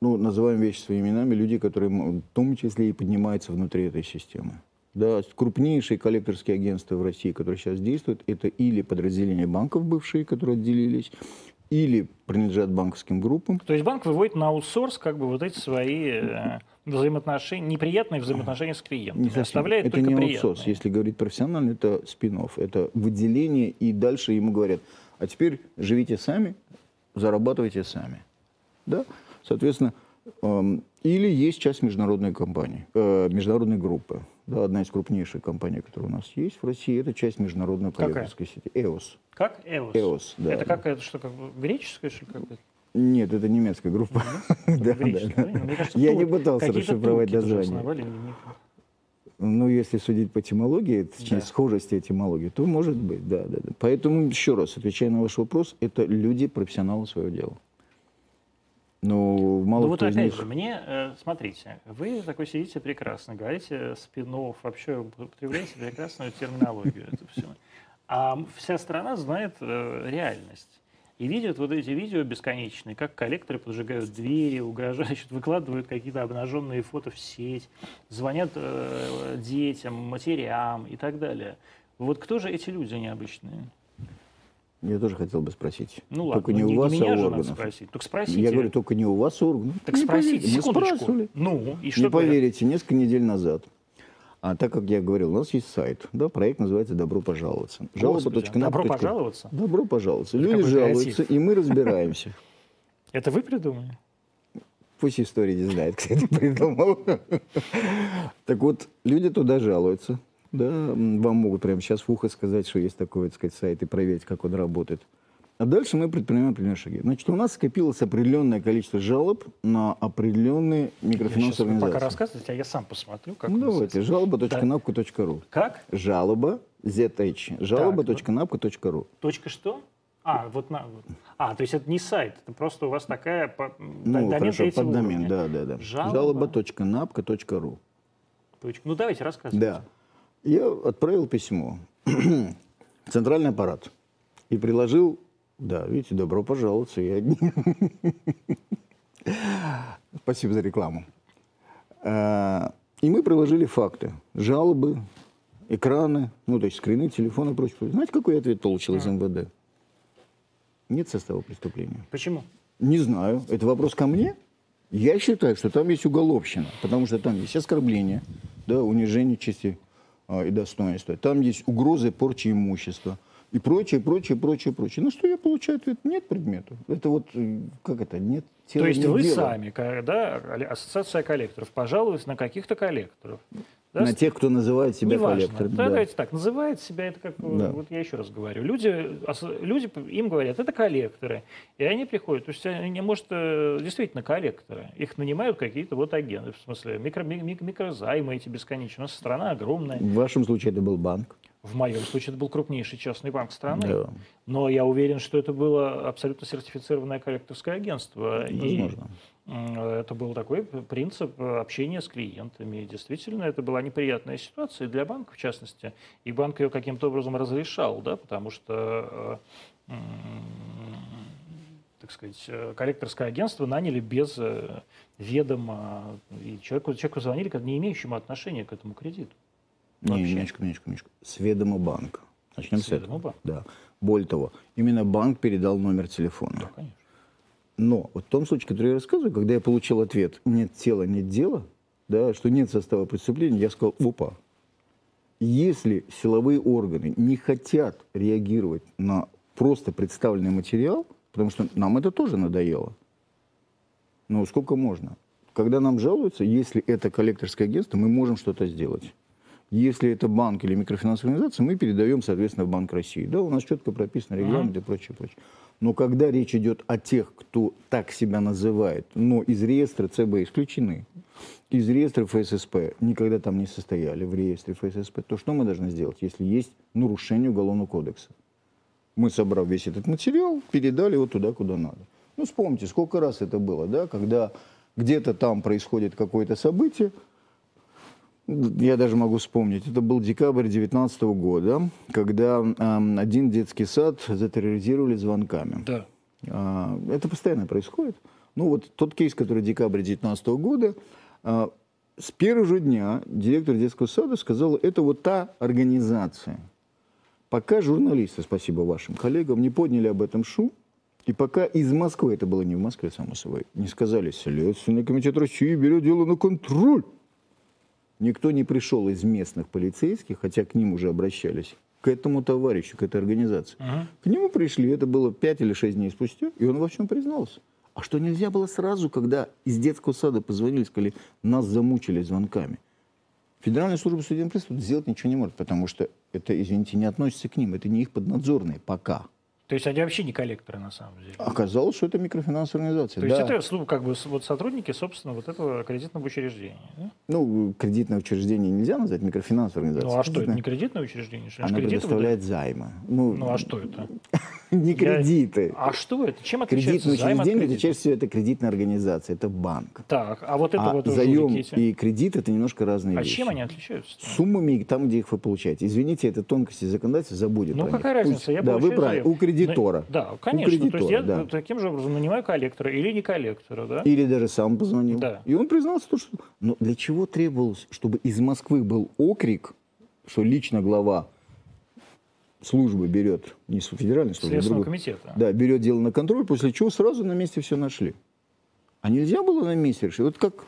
ну, называем вещи своими именами, люди, которые в том числе и поднимаются внутри этой системы. Да, крупнейшие коллекторские агентства в России, которые сейчас действуют, это или подразделения банков бывшие, которые отделились, или принадлежат банковским группам, То есть банк выводит на аутсорс как бы вот эти свои э, взаимоотношения, неприятные взаимоотношения с клиентами. Не. Оставляет это не приятные. аутсорс. Если говорить профессионально, это спин Это выделение, и дальше ему говорят, а теперь живите сами, зарабатывайте сами. Да? Соответственно, эм, или есть часть международной компании, э, международной группы. Да, одна из крупнейших компаний, которая у нас есть в России, это часть международной коллекторской сети. EOS. Как? Эос. EOS, да. Это как это что, как греческое, что ли? Нет, это немецкая группа. Да, да? Мне кажется, Я не пытался расшифровать название. Ну, если судить по этимологии, точнее, Да. схожести этимологии, то может быть, да, да, да. Поэтому, еще раз, отвечая на ваш вопрос, это люди, профессионалы своего дела. Но мало Ну вот опять них... же, мне, э, смотрите, вы такой сидите прекрасно, говорите спинов, вообще употребляете прекрасную терминологию. Это все. А вся страна знает э, реальность. И видят вот эти видео бесконечные, как коллекторы поджигают двери, угрожают, выкладывают какие-то обнаженные фото в сеть, звонят э, детям, матерям и так далее. Вот кто же эти люди необычные? Я тоже хотел бы спросить. Ну только ладно, не, не, у вас, не меня а у же надо органов. спросить. Так спросите. Я говорю, только не у вас, а у органов. так Не спросите, поверите, мы секундочку. спрашивали. Ну, и что не говорят? поверите, несколько недель назад, а так как я говорил, у нас есть сайт, да, проект называется «Добро пожаловаться». Господи, Жалоба.нап. добро пожаловаться? Добро пожаловаться. Это Люди жалуются, и мы разбираемся. Это вы придумали? Пусть история не знает, кто это придумал. Так вот, люди туда жалуются. Да, вам могут прямо сейчас в ухо сказать, что есть такой, так сказать, сайт, и проверить, как он работает. А дальше мы предпринимаем определенные шаги. Значит, у нас скопилось определенное количество жалоб на определенные микрофинансовые вы пока организации. рассказываете, а я сам посмотрю, как Ну, давайте, жалоба.напка.ру. Как? Жалоба, ZH, жалоба.напка.ру. Точка что? А, вот на... вот. А, то есть это не сайт, это просто у вас такая по- Ну, домен хорошо, третьего под домен, уровня. да, да, да. Жалоба. Жалоба.напка.ру. Точка. Ну, давайте рассказывайте. Да. Я отправил письмо в центральный аппарат и приложил, да, видите, добро пожаловать, я одни. Спасибо за рекламу. А, И мы приложили факты, жалобы, экраны, ну, то есть скрины, телефоны и прочее. Знаете, какой ответ получил из МВД? Нет состава преступления. Почему? Не знаю. Это вопрос ко мне? Я считаю, что там есть уголовщина, потому что там есть оскорбление, да, унижение чести и достоинства. Там есть угрозы порчи имущества и прочее, прочее, прочее, прочее. На что я получаю ответ? Нет предмета. Это вот, э, как это, нет тела, То есть нет вы дела. сами, ка- да, ассоциация коллекторов, пожалуйтесь на каких-то коллекторов. Да, На тех, кто называет себя Неважно. коллектором. Да, да. Давайте так, называет себя, это как, э, Да. вот я еще раз говорю, люди, люди им говорят, это коллекторы, и они приходят, то есть они, может, э, действительно коллекторы, их нанимают какие-то вот агенты, в смысле микро, ми- ми- микрозаймы эти бесконечные, у нас страна огромная, В вашем случае это был банк. в моем случае это был крупнейший частный банк страны, Да. но я уверен, что это было абсолютно сертифицированное коллекторское агентство, и Возможно. М, Это был такой принцип э, общения с клиентами. И Действительно, это была неприятная ситуация и для банка, в частности. И банк ее каким-то образом разрешал, да, потому что, э, так сказать, э, коллекторское агентство наняли без ведома. И человеку, человеку звонили, как не имеющему отношения к этому кредиту. Не, Вообще. минуточку, минуточку, минуточку. С ведома банка. Начнем С с, этого. банка. Да. Более того, именно банк передал номер телефона. Да, конечно. Но вот в том случае, который я рассказываю, когда я получил ответ «нет тела, нет дела», да, что нет состава преступления, я сказал «опа». Если силовые органы не хотят реагировать на просто представленный материал, потому что нам это тоже надоело, ну сколько можно? Когда нам жалуются, если это коллекторское агентство, мы можем что-то сделать. Если это банк или микрофинансовая организация, мы передаем, соответственно, в Банк России. Да, у нас четко прописано регламент и прочее, прочее. Но когда речь идет о тех, кто так себя называет, но из реестра ЦБ исключены, из реестра ФССП никогда там не состояли, в реестре ФССП, то что мы должны сделать, если есть нарушение Уголовного кодекса? Мы, собрав весь этот материал, передали его туда, куда надо. Ну, вспомните, сколько раз это было, да, когда где-то там происходит какое-то событие, я даже могу вспомнить, это был декабрь 2019 года, когда эм, один детский сад затерроризировали звонками. Да. А, Это постоянно происходит. Ну вот тот кейс, который декабрь 2019 года, а, с первого же дня директор детского сада сказал, это вот та организация. Пока журналисты, спасибо вашим коллегам, не подняли об этом шум, и пока из Москвы, это было не в Москве, само собой, не сказали, Следственный комитет России берет дело на контроль. Никто не пришел из местных полицейских, хотя к ним уже обращались, к этому товарищу, к этой организации. Мгм. К нему пришли, это было 5 или 6 дней спустя, и он во всем признался. А что нельзя было сразу, когда из детского сада позвонили, сказали, нас замучили звонками. Федеральная служба судебных приставов сделать ничего не может, потому что это, извините, не относится к ним, это не их поднадзорные пока. То есть они вообще не коллекторы на самом деле. Оказалось, что это микрофинансовая организация. То есть А, Да. это ну, как бы вот сотрудники, собственно, вот этого кредитного учреждения. да? Ну, кредитное учреждение нельзя назвать микрофинансовой организацией. Ну а что, это не кредитное учреждение? Что? Она предоставляет займы. Ну? Ну а что это? не Я- кредиты. А что это? Чем отличается Кредитное учреждение, это чаще всего это кредитная организация, это банк. Так, а вот это а вот заем и кредит это немножко разные А вещи. чем они отличаются? Суммами там, где их вы получаете. Извините, это тонкости законодательства, забудет Ну какая них. разница? Пусть- Я да, вы правильно. Кредитора. Да, У конечно. То есть кредитора, я да. таким же образом нанимаю коллектора или не коллектора, да? Или даже сам позвонил. Да. И он признался, то, что... Но для чего требовалось, чтобы из Москвы был окрик, что лично глава службы берет, не федеральной службы, а Следственного другой, комитета. Да, берет дело на контроль, после чего сразу на месте все нашли. А нельзя было на месте решить? Вот как...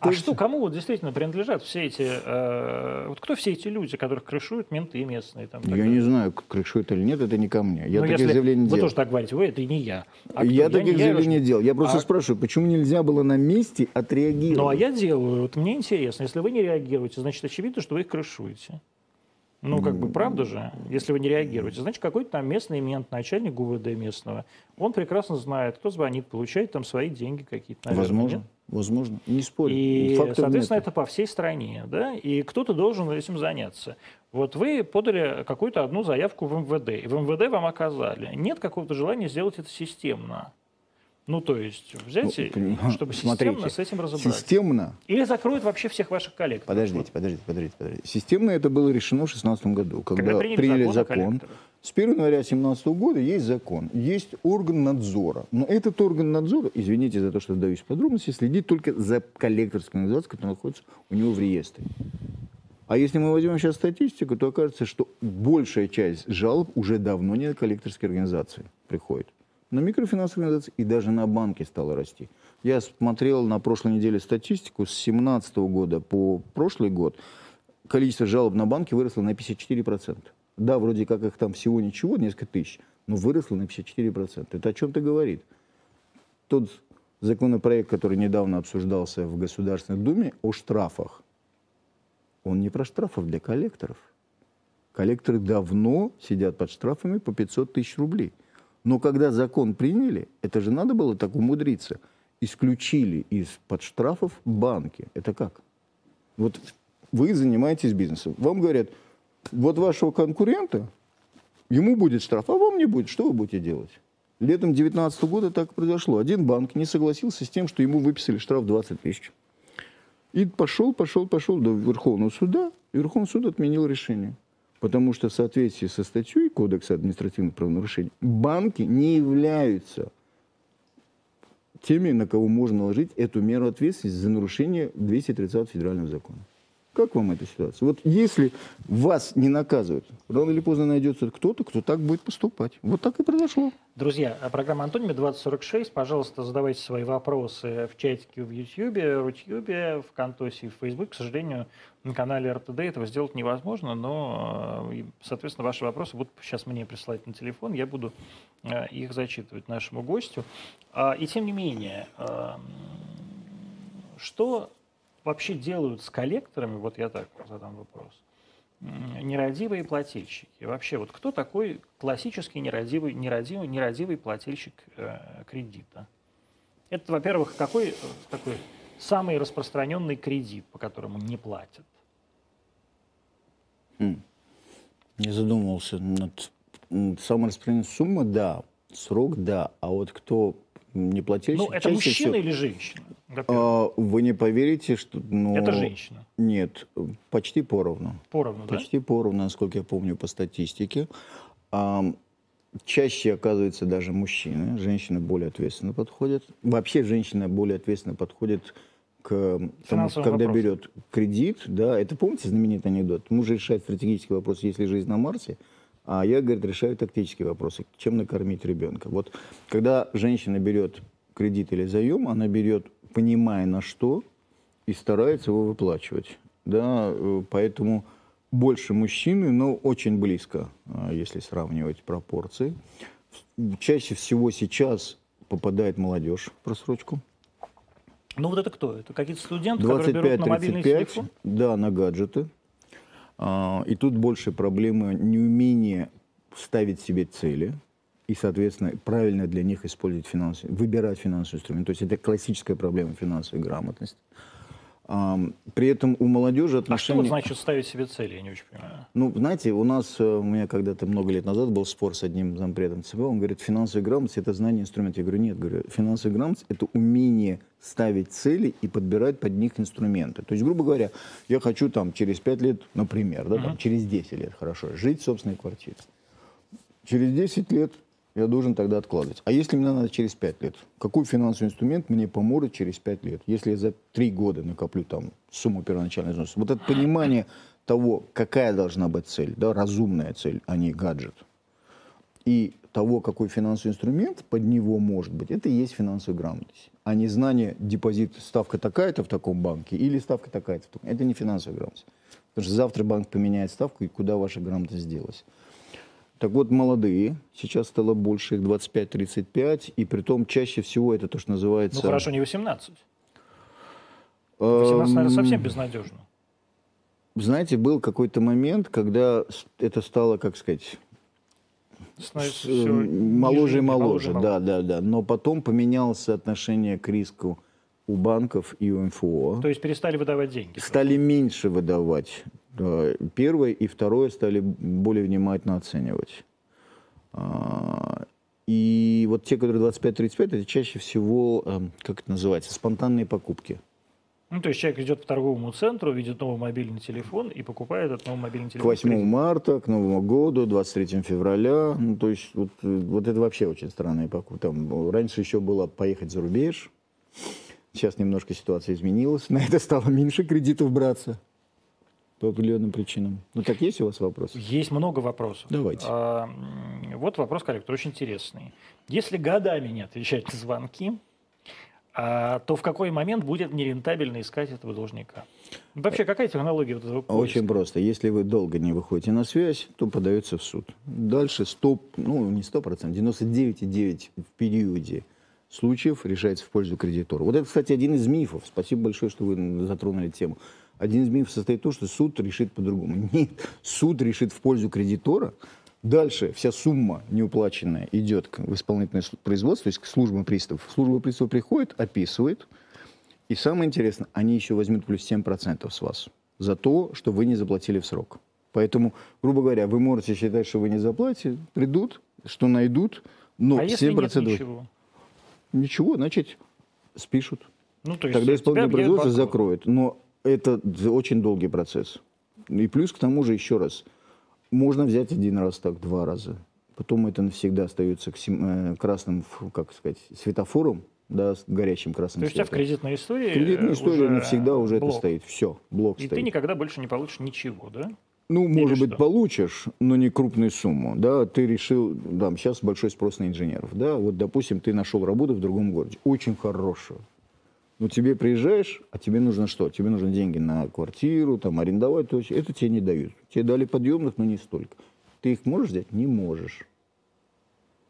А что, кому вот действительно принадлежат все эти, э, вот кто все эти люди, которых крышуют менты местные? Там, и Я не знаю, крышу это или нет, это не ко мне. Я Ну, таких заявлений не Вы делал. тоже так говорите, вы это и не я. А кто? я не- таких я заявлений не делал. Я просто А- спрашиваю, почему нельзя было на месте отреагировать? Ну, а я делаю. Вот мне интересно, если вы не реагируете, значит, очевидно, что вы их крышуете. Ну, как бы, правда же, если вы не реагируете. Значит, какой-то там местный мент, начальник ГУВД местного, он прекрасно знает, кто звонит, получает там свои деньги какие-то, наверное, Возможно. нет? возможно. Не спорю. И, Фактов соответственно, нет. это по всей стране, да, и кто-то должен этим заняться. Вот вы подали какую-то одну заявку в МВД, и в МВД вам оказали. Нет какого-то желания сделать это системно. Ну, то есть взять, Ну, чтобы системно смотрите, с этим разобраться. Системно Или закроют вообще всех ваших коллег. Подождите, подождите, подождите, подождите. Системно это было решено в 2016 году, когда, Когда приняли приняли закон закон. С 1 января 2017 года есть закон, есть орган надзора. Но этот орган надзора, извините за то, что вдаюсь в подробности, следит только за коллекторской организацией, которая находится у него в реестре. А если мы возьмем сейчас статистику, то окажется, что большая часть жалоб уже давно не на коллекторские организации приходит. На микрофинансовые организации и даже на банки стало расти. Я смотрел на прошлой неделе статистику с 2017 года по прошлый год. Количество жалоб на банки выросло на 54%. Да, вроде как их там всего ничего, несколько тысяч, но выросло на 54%. Это о чем-то говорит. Тот законопроект, который недавно обсуждался в Государственной Думе о штрафах, он не про штрафов для коллекторов. Коллекторы давно сидят под штрафами по 500 тысяч рублей. Но когда закон приняли, это же надо было так умудриться. Исключили из-под штрафов банки. Это как? Вот вы занимаетесь бизнесом. Вам говорят, вот вашего конкурента, ему будет штраф, а вам не будет. Что вы будете делать? Летом 2019 года так произошло. Один банк не согласился с тем, что ему выписали штраф 20 тысяч. И пошел, пошел, пошел до Верховного суда, и Верховный суд отменил решение. Потому что в соответствии со статьей Кодекса административных правонарушений банки не являются теми, на кого можно наложить эту меру ответственности за нарушение 230 федерального закона. Как вам эта ситуация? Вот если вас не наказывают, рано или поздно найдется кто-то, кто так будет поступать. Вот так и произошло. Друзья, а программа Антониме 2046. Пожалуйста, задавайте свои вопросы в чатике в Ютьюбе, Рутьюбе, в Контосе и в Фейсбуке. К сожалению, на канале РТД этого сделать невозможно, но, э, соответственно, ваши вопросы будут сейчас мне присылать на телефон, я буду э, их зачитывать нашему гостю. А, И тем не менее, э, что вообще делают с коллекторами, вот я так задам вопрос, нерадивые плательщики. Вообще, вот кто такой классический нерадивый, нерадивый, нерадивый плательщик э, кредита? Это, во-первых, какой э, такой самый распространенный кредит, по которому не платят? Не задумывался над самой распространенной суммой, да, срок, да, а вот кто не плательщик, Ну, это мужчина всего- или женщина? А, вы не поверите, что... Ну, Это женщина. Нет, почти поровну. Поровну, да? Почти поровну, насколько я помню по статистике. Ам, чаще оказывается даже мужчины. Женщины более ответственно подходят. Вообще женщина более ответственно подходит к тому, когда вопросам. берет кредит. Да, это помните знаменитый анекдот? Муж решает стратегический вопрос, есть ли жизнь на Марсе, а я, говорит, решаю тактические вопросы, чем накормить ребенка. Вот когда женщина берет кредит или заем, она берет, понимая на что, и старается его выплачивать. Да, э, поэтому больше мужчины, но очень близко, а, если сравнивать пропорции. Чаще всего сейчас попадает молодежь в просрочку. Ну, вот это кто? Это какие-то студенты, которые берут на мобильный 25-35, телефон? да, на гаджеты. А, И тут больше проблемы неумение ставить себе цели и, соответственно, правильно для них использовать финансы, выбирать финансовый инструмент. То есть это классическая проблема финансовой грамотности. При этом у молодежи А что отношения... значит ставить себе цели? Я не очень понимаю. Ну, знаете, у нас, э, у меня когда-то много лет назад был спор с одним зампредом ЦБ, он говорит, финансовая грамотность – это знание инструментов. Я говорю, нет, говорю, финансовая грамотность – это умение ставить цели и подбирать под них инструменты. То есть, грубо говоря, я хочу там через 5 лет, например, да, там, через 10 лет, хорошо, жить в собственной квартире. Через 10 лет я должен тогда откладывать. А если мне надо через 5 лет? Какой финансовый инструмент мне поможет через 5 лет? Если я за 3 года накоплю там сумму первоначальной взноса. Вот это понимание того, какая должна быть цель, да, разумная цель, а не гаджет. И того, какой финансовый инструмент под него может быть, это и есть финансовая грамотность. А не знание, депозит, ставка такая-то в таком банке или ставка такая-то в таком. Это не финансовая грамотность. Потому что завтра банк поменяет ставку, и куда ваша грамотность делась. Так вот, молодые, сейчас стало больше, их 25-35, и при том чаще всего это то, что называется... Ну, хорошо, не 18. 18, наверное, эм, совсем безнадежно. Знаете, был какой-то момент, когда это стало, как сказать, с- м, моложе и моложе, моложе. да, да, да. Но потом поменялось отношение к риску у банков и у МФО. То есть перестали выдавать деньги? Стали меньше выдавать. Да, Первое и второе стали более внимательно оценивать. А, И вот те, которые 25-35, это чаще всего, эм, как это называется, спонтанные покупки. Ну, то есть человек идет к торговому центру, видит новый мобильный телефон и покупает этот новый мобильный К телефон. 8 в кредит. марта, к Новому году, 23 февраля. Ну, то есть вот, э, вот это вообще очень странная покупка. Там, э, раньше еще было поехать за рубеж. Сейчас немножко ситуация изменилась. На это стало меньше кредитов браться. По определенным причинам. Ну так есть у вас вопросы? Есть много вопросов. Давайте. А, вот вопрос коллектор очень интересный. Если годами не отвечать на звонки, а, то в какой момент будет нерентабельно искать этого должника? Вообще, какая технология вот этого поиска? Очень просто. Если вы долго не выходите на связь, то подается в суд. Дальше 100, ну не 100%, 99,9 в периоде случаев решается в пользу кредитора. Вот это, кстати, один из мифов. Спасибо большое, что вы затронули тему. Один из мифов состоит в том, что суд решит по-другому. Нет, суд решит в пользу кредитора. Дальше вся сумма неуплаченная идет к- в исполнительное производство, то есть к службам приставов. Служба приставов приходит, описывает, и самое интересное, они еще возьмут плюс 7% с вас за то, что вы не заплатили в срок. Поэтому, грубо говоря, вы можете считать, что вы не заплатите, придут, что найдут, но а если 7% нет ничего? Ничего, значит, спишут. Ну, то есть Тогда исполнительное производство закроет. Но это очень долгий процесс. И плюс к тому же, еще раз, можно взять один раз так, два раза. Потом это навсегда остается э, красным, как сказать, светофором, да, с горящим красным То есть у тебя в кредитной истории Кредитная история уже навсегда уже это блок. стоит. Все, блок И стоит. ты никогда больше не получишь ничего, да? Ну, может Или быть, что? получишь, но не крупную сумму. Да, ты решил, да, сейчас большой спрос на инженеров. Да, вот, допустим, ты нашел работу в другом городе, очень хорошую. Но тебе приезжаешь, а тебе нужно что? Тебе нужны деньги на квартиру, там, арендовать. То есть это тебе не дают. Тебе дали подъемных, но не столько. Ты их можешь взять? Не можешь.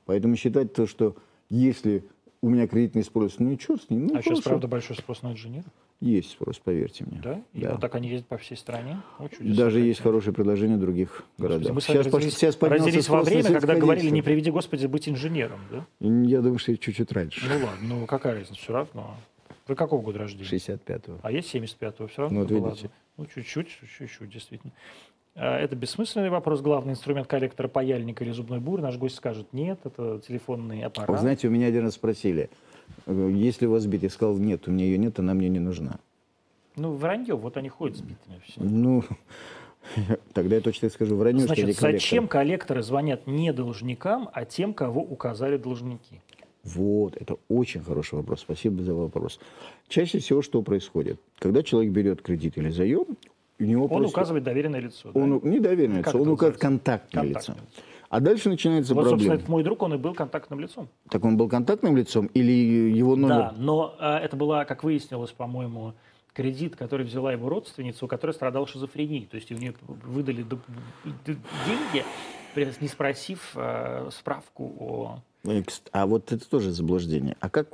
Поэтому считать то, что если у меня кредитный спрос, ну и черт с ним. Ну, а сейчас, хорошо. правда, большой спрос на инженеров, Есть спрос, поверьте мне. да? И Да. вот так они ездят по всей стране. О, чудеса Даже есть хорошие предложения других городах. Мы с вами Сейчас, родились, сейчас родились во время, когда говорили, не приведи, Господи, быть инженером, да? Я думаю, что чуть-чуть раньше. Ну ладно, ну какая разница, все равно. Вы какого года рождения? 65-го. А есть 75-го, все равно? Ну, вот Ну, видите. ладно. Ну, чуть-чуть, чуть-чуть, действительно. А, Это бессмысленный вопрос. Главный инструмент коллектора паяльник или зубной бур. Наш гость скажет, нет, это телефонный аппарат. Вы знаете, у меня один раз спросили, э, есть ли у вас бит? Я сказал, нет, у меня ее нет, она мне не нужна. Ну, вранье, вот они ходят сбитыми все. Ну, тогда я точно скажу, враню, что не Значит, коллектор. зачем коллекторы звонят не должникам, а тем, кого указали должники? Вот, это очень хороший вопрос. Спасибо за вопрос. Чаще всего что происходит? Когда человек берет кредит или заем, у него Он просто... указывает доверенное лицо. да? Он у- не доверенное Как лицо, он указывает контактное лицо. А дальше начинается Вот, собственно, проблема. этот мой друг, он и был контактным лицом. Так он был контактным лицом или его номер... Да, но а, это была, как выяснилось, по-моему, кредит, который взяла его родственница, у которой страдал шизофренией. То есть у нее выдали деньги, не спросив а, справку о... Кст- А вот это тоже заблуждение. А как,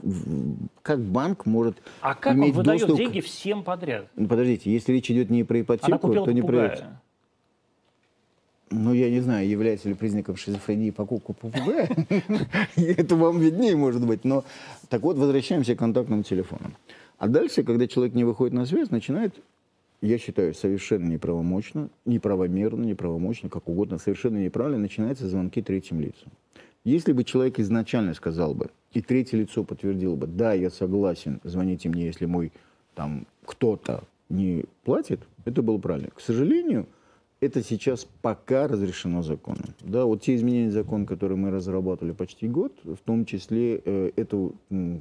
как банк может А как он иметь выдает доступ... деньги всем подряд? Ну, Подождите, если речь идет не про ипотеку, то не про... попугая. Ну, я не знаю, является ли признаком шизофрении покупка попугая. Это вам виднее, может быть. Но так вот, возвращаемся к контактным телефонам. А дальше, когда человек не выходит на связь, начинает, я считаю, совершенно неправомочно, неправомерно, неправомочно, как угодно, совершенно неправильно, начинаются звонки третьим лицам. Если бы человек изначально сказал бы, и третье лицо подтвердило бы, да, я согласен, звоните мне, если мой там кто-то не платит, это было правильно. К сожалению, это сейчас пока разрешено законом. Да, вот те изменения закона, которые мы разрабатывали почти год, в том числе э, эту,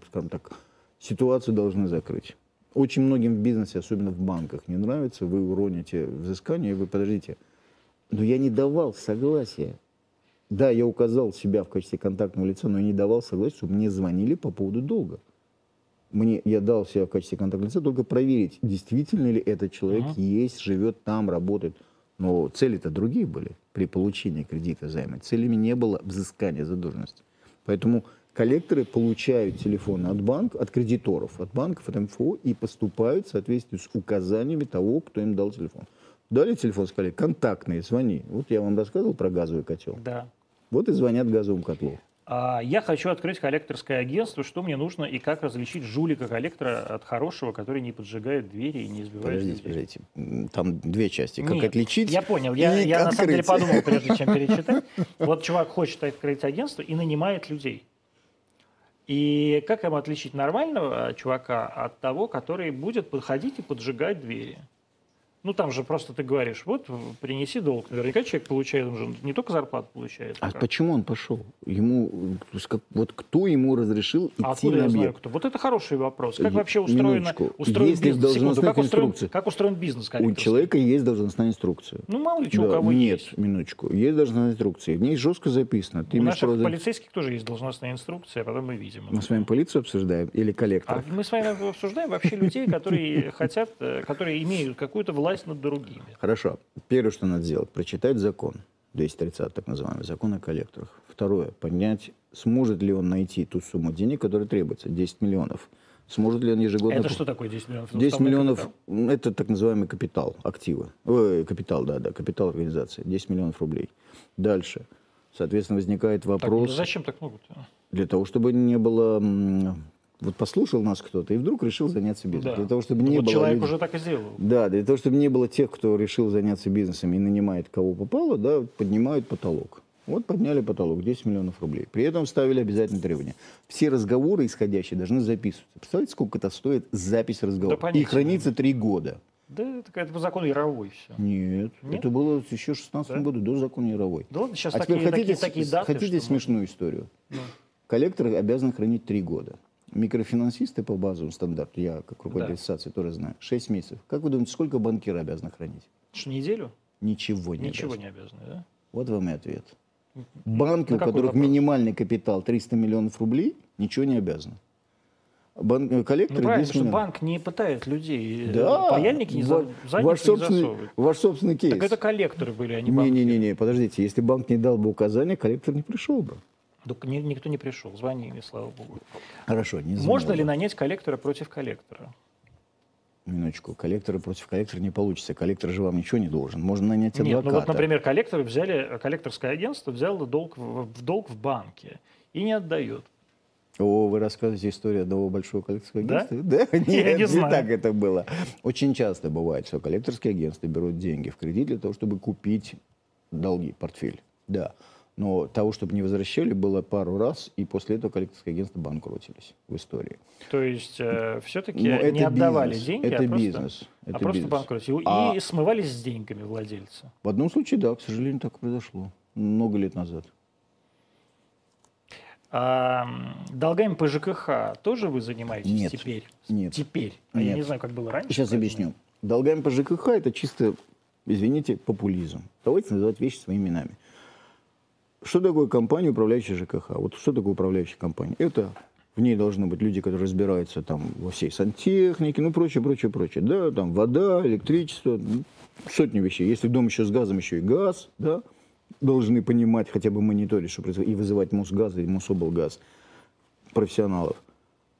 скажем так, ситуацию должны закрыть. Очень многим в бизнесе, особенно в банках, не нравится, вы уроните взыскание, и вы подождите. Но я не давал согласия. Да, я указал себя в качестве контактного лица, но я не давал согласия, чтобы мне звонили по поводу долга. Мне, я дал себя в качестве контактного лица только проверить, действительно ли этот человек Ага. есть, живет там, работает. Но цели-то другие были при получении кредита займа. Целями не было взыскания задолженности. Поэтому коллекторы получают телефоны от банка, от кредиторов, от банков, от МФО и поступают в соответствии с указаниями того, кто им дал телефон. Дали телефон, сказали, контактные, звони. Вот я вам рассказывал про газовый котел. Да. Вот и звонят газовому котлу. А я хочу открыть коллекторское агентство. Что мне нужно и как различить жулика коллектора от хорошего, который не поджигает двери и не избивает Подождите, людей? подождите. Там две части. Как Нет, отличить Я понял. Я, я на самом деле подумал, прежде чем перечитать. Вот чувак хочет открыть агентство и нанимает людей. И как ему отличить нормального чувака от того, который будет подходить и поджигать двери? Ну, там же просто ты говоришь, вот, принеси долг. Наверняка человек получает, он же не только зарплату получает. А как. почему он пошел? Ему, как- вот кто ему разрешил идти А откуда на я знаю, объект? кто? Вот это хороший вопрос. Как вообще устроено, устроен Есть бизнес? Секунду, как устроен, как устроен бизнес У человека есть должностная инструкция. Ну, мало ли у Да, кого нет, есть. минуточку. Есть должностная инструкция. В ней жестко записано. Ты У наших за- полицейских тоже есть должностная инструкция, а потом мы видим. Мы с вами полицию обсуждаем или А коллектор? мы с вами обсуждаем вообще людей, которые хотят, э, которые имеют какую-то власть над другими. Хорошо. Первое, что надо сделать, прочитать закон. 230, так называемый, закон о коллекторах. Второе, понять, сможет ли он найти ту сумму денег, которая требуется, 10 миллионов. Сможет ли он ежегодно... Это что такое 10 миллионов? 10 Уставной миллионов, это так называемый капитал, активы. Ой, капитал, да, да, капитал организации. 10 миллионов рублей. Дальше. Соответственно, возникает Так, ну вопрос зачем так много-то? для того, чтобы не было... Вот послушал нас кто-то и вдруг решил заняться бизнесом. Да. Для того, чтобы не вот было... человек людей- уже так и сделал. Да, для того, чтобы не было тех, кто решил заняться бизнесом и нанимает кого попало, да, поднимают потолок. Вот подняли потолок, 10 миллионов рублей. При этом ставили обязательные требования. Все разговоры исходящие должны записываться. Представляете, сколько это стоит запись разговора? понятия и хранится три года. Да, это, это по закону Яровой все. Нет, Нет? это было еще в 16 Да? году, до закона Яровой. Да ладно, сейчас а такие, теперь хотите, такие, такие даты. хотите смешную историю? Ну. Коллектор обязан хранить три года. Микрофинансисты по базовому стандарту, я как руководитель Да. ассоциации тоже знаю, 6 месяцев. Как вы думаете, сколько банкиры обязаны хранить? Что, неделю? Ничего не Ничего обязаны. не обязаны, да? Вот вам и ответ. Банки, На у которых вопрос? минимальный капитал 300 миллионов рублей, ничего не обязаны. Бан... э, Ну Коллекторы правильно, 10 что банк не пытает людей. э, Да, Паяльники не за... Ваш, не собственный, засовывают. ваш собственный кейс. Так это коллекторы были, а не банки. Не-не-не, подождите, если банк не дал бы указания, коллектор не пришел бы. Никто не пришел, звонили, слава богу. Хорошо, не звонил Можно ли нанять коллектора против коллектора? Минуточку, коллектора против коллектора не получится. Коллектор же вам ничего не должен. Можно нанять Нет, адвоката. ну вот, например, коллекторы взяли, коллекторское агентство взяло долг в, в долг в банке и не отдает. О, вы рассказываете историю одного большого коллекторского Да? агентства? Да? Нет, не не, знаю. так это было. Очень часто бывает, что коллекторские агентства берут деньги в кредит для того, чтобы купить долги, портфель. Да. Но того, чтобы не возвращали, было пару раз, и после этого коллекторские агентства банкротились в истории. То есть все-таки Но не отдавали бизнес, деньги, это а просто, бизнес. а это просто бизнес. банкротили. А- И смывались с деньгами владельца. В одном случае, да, к сожалению, так и произошло. Много лет назад. А долгами по ЖКХ тоже вы занимаетесь Нет. теперь? Нет. Теперь. А я Нет. не знаю, как было раньше. Сейчас поэтому- объясню. Долгами по ЖКХ это чисто, извините, популизм. Давайте называть вещи своими именами. Что такое компания, управляющая ЖКХ? Вот что такое управляющая компания? Это в ней должны быть люди, которые разбираются там во всей сантехнике, ну прочее, прочее, прочее. Да, там вода, электричество, ну, сотни вещей. Если дом еще с газом, еще и газ, да, должны понимать, хотя бы мониторить, что происходит, и вызывать Мосгаз или Мособлгаз профессионалов.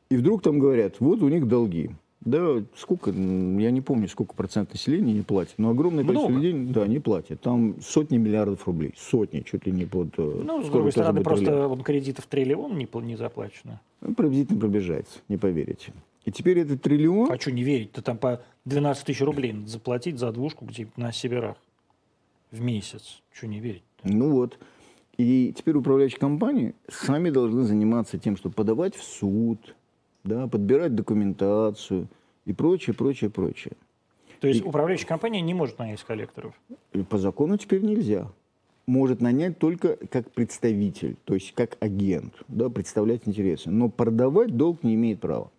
И вдруг там говорят, вот у них долги. Да, сколько, я не помню, сколько процент населения не платит, но огромное количество Много. людей, да, не платят. Там сотни миллиардов рублей, сотни, чуть ли не под... э, Ну, с другой стороны, просто он кредитов триллион не, не заплачено. Ну, Приблизительно пробежается, не поверите. И теперь этот триллион... А что не верить? Ты там по 12 тысяч рублей надо заплатить за двушку где на Северах в месяц. Что не верить? Ну вот. И теперь управляющие компании сами должны заниматься тем, чтобы подавать в суд, да, подбирать документацию и прочее, прочее, прочее. То есть управляющая компания не может нанять коллекторов. И По закону теперь нельзя. Может нанять только как представитель, то есть как агент, да, представлять интересы. Но продавать долг не имеет права.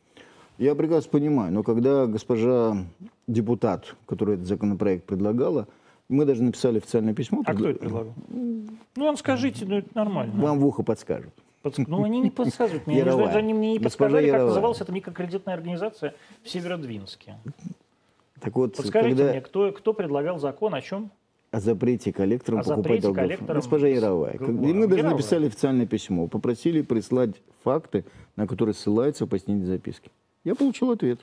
Я прекрасно понимаю, но когда госпожа депутат, которая этот законопроект предлагала, мы даже написали официальное письмо. А кто предла- это предлагал? Ну, он скажите, ну это нормально. Вам в ухо подскажут. Подск- Ну, они не подсказывают мне. Они Яровая. же- они мне не подсказали, как Яровая. называлась эта микрокредитная организация в Северодвинске. Так вот, Подскажите когда мне, кто, кто предлагал закон о чем? о запрете коллекторам О покупать запрете долгов. коллекторам Госпожа. Г- как- мы даже написали официальное письмо, попросили прислать факты, на которые ссылаются пояснительные записки. Я получил ответ.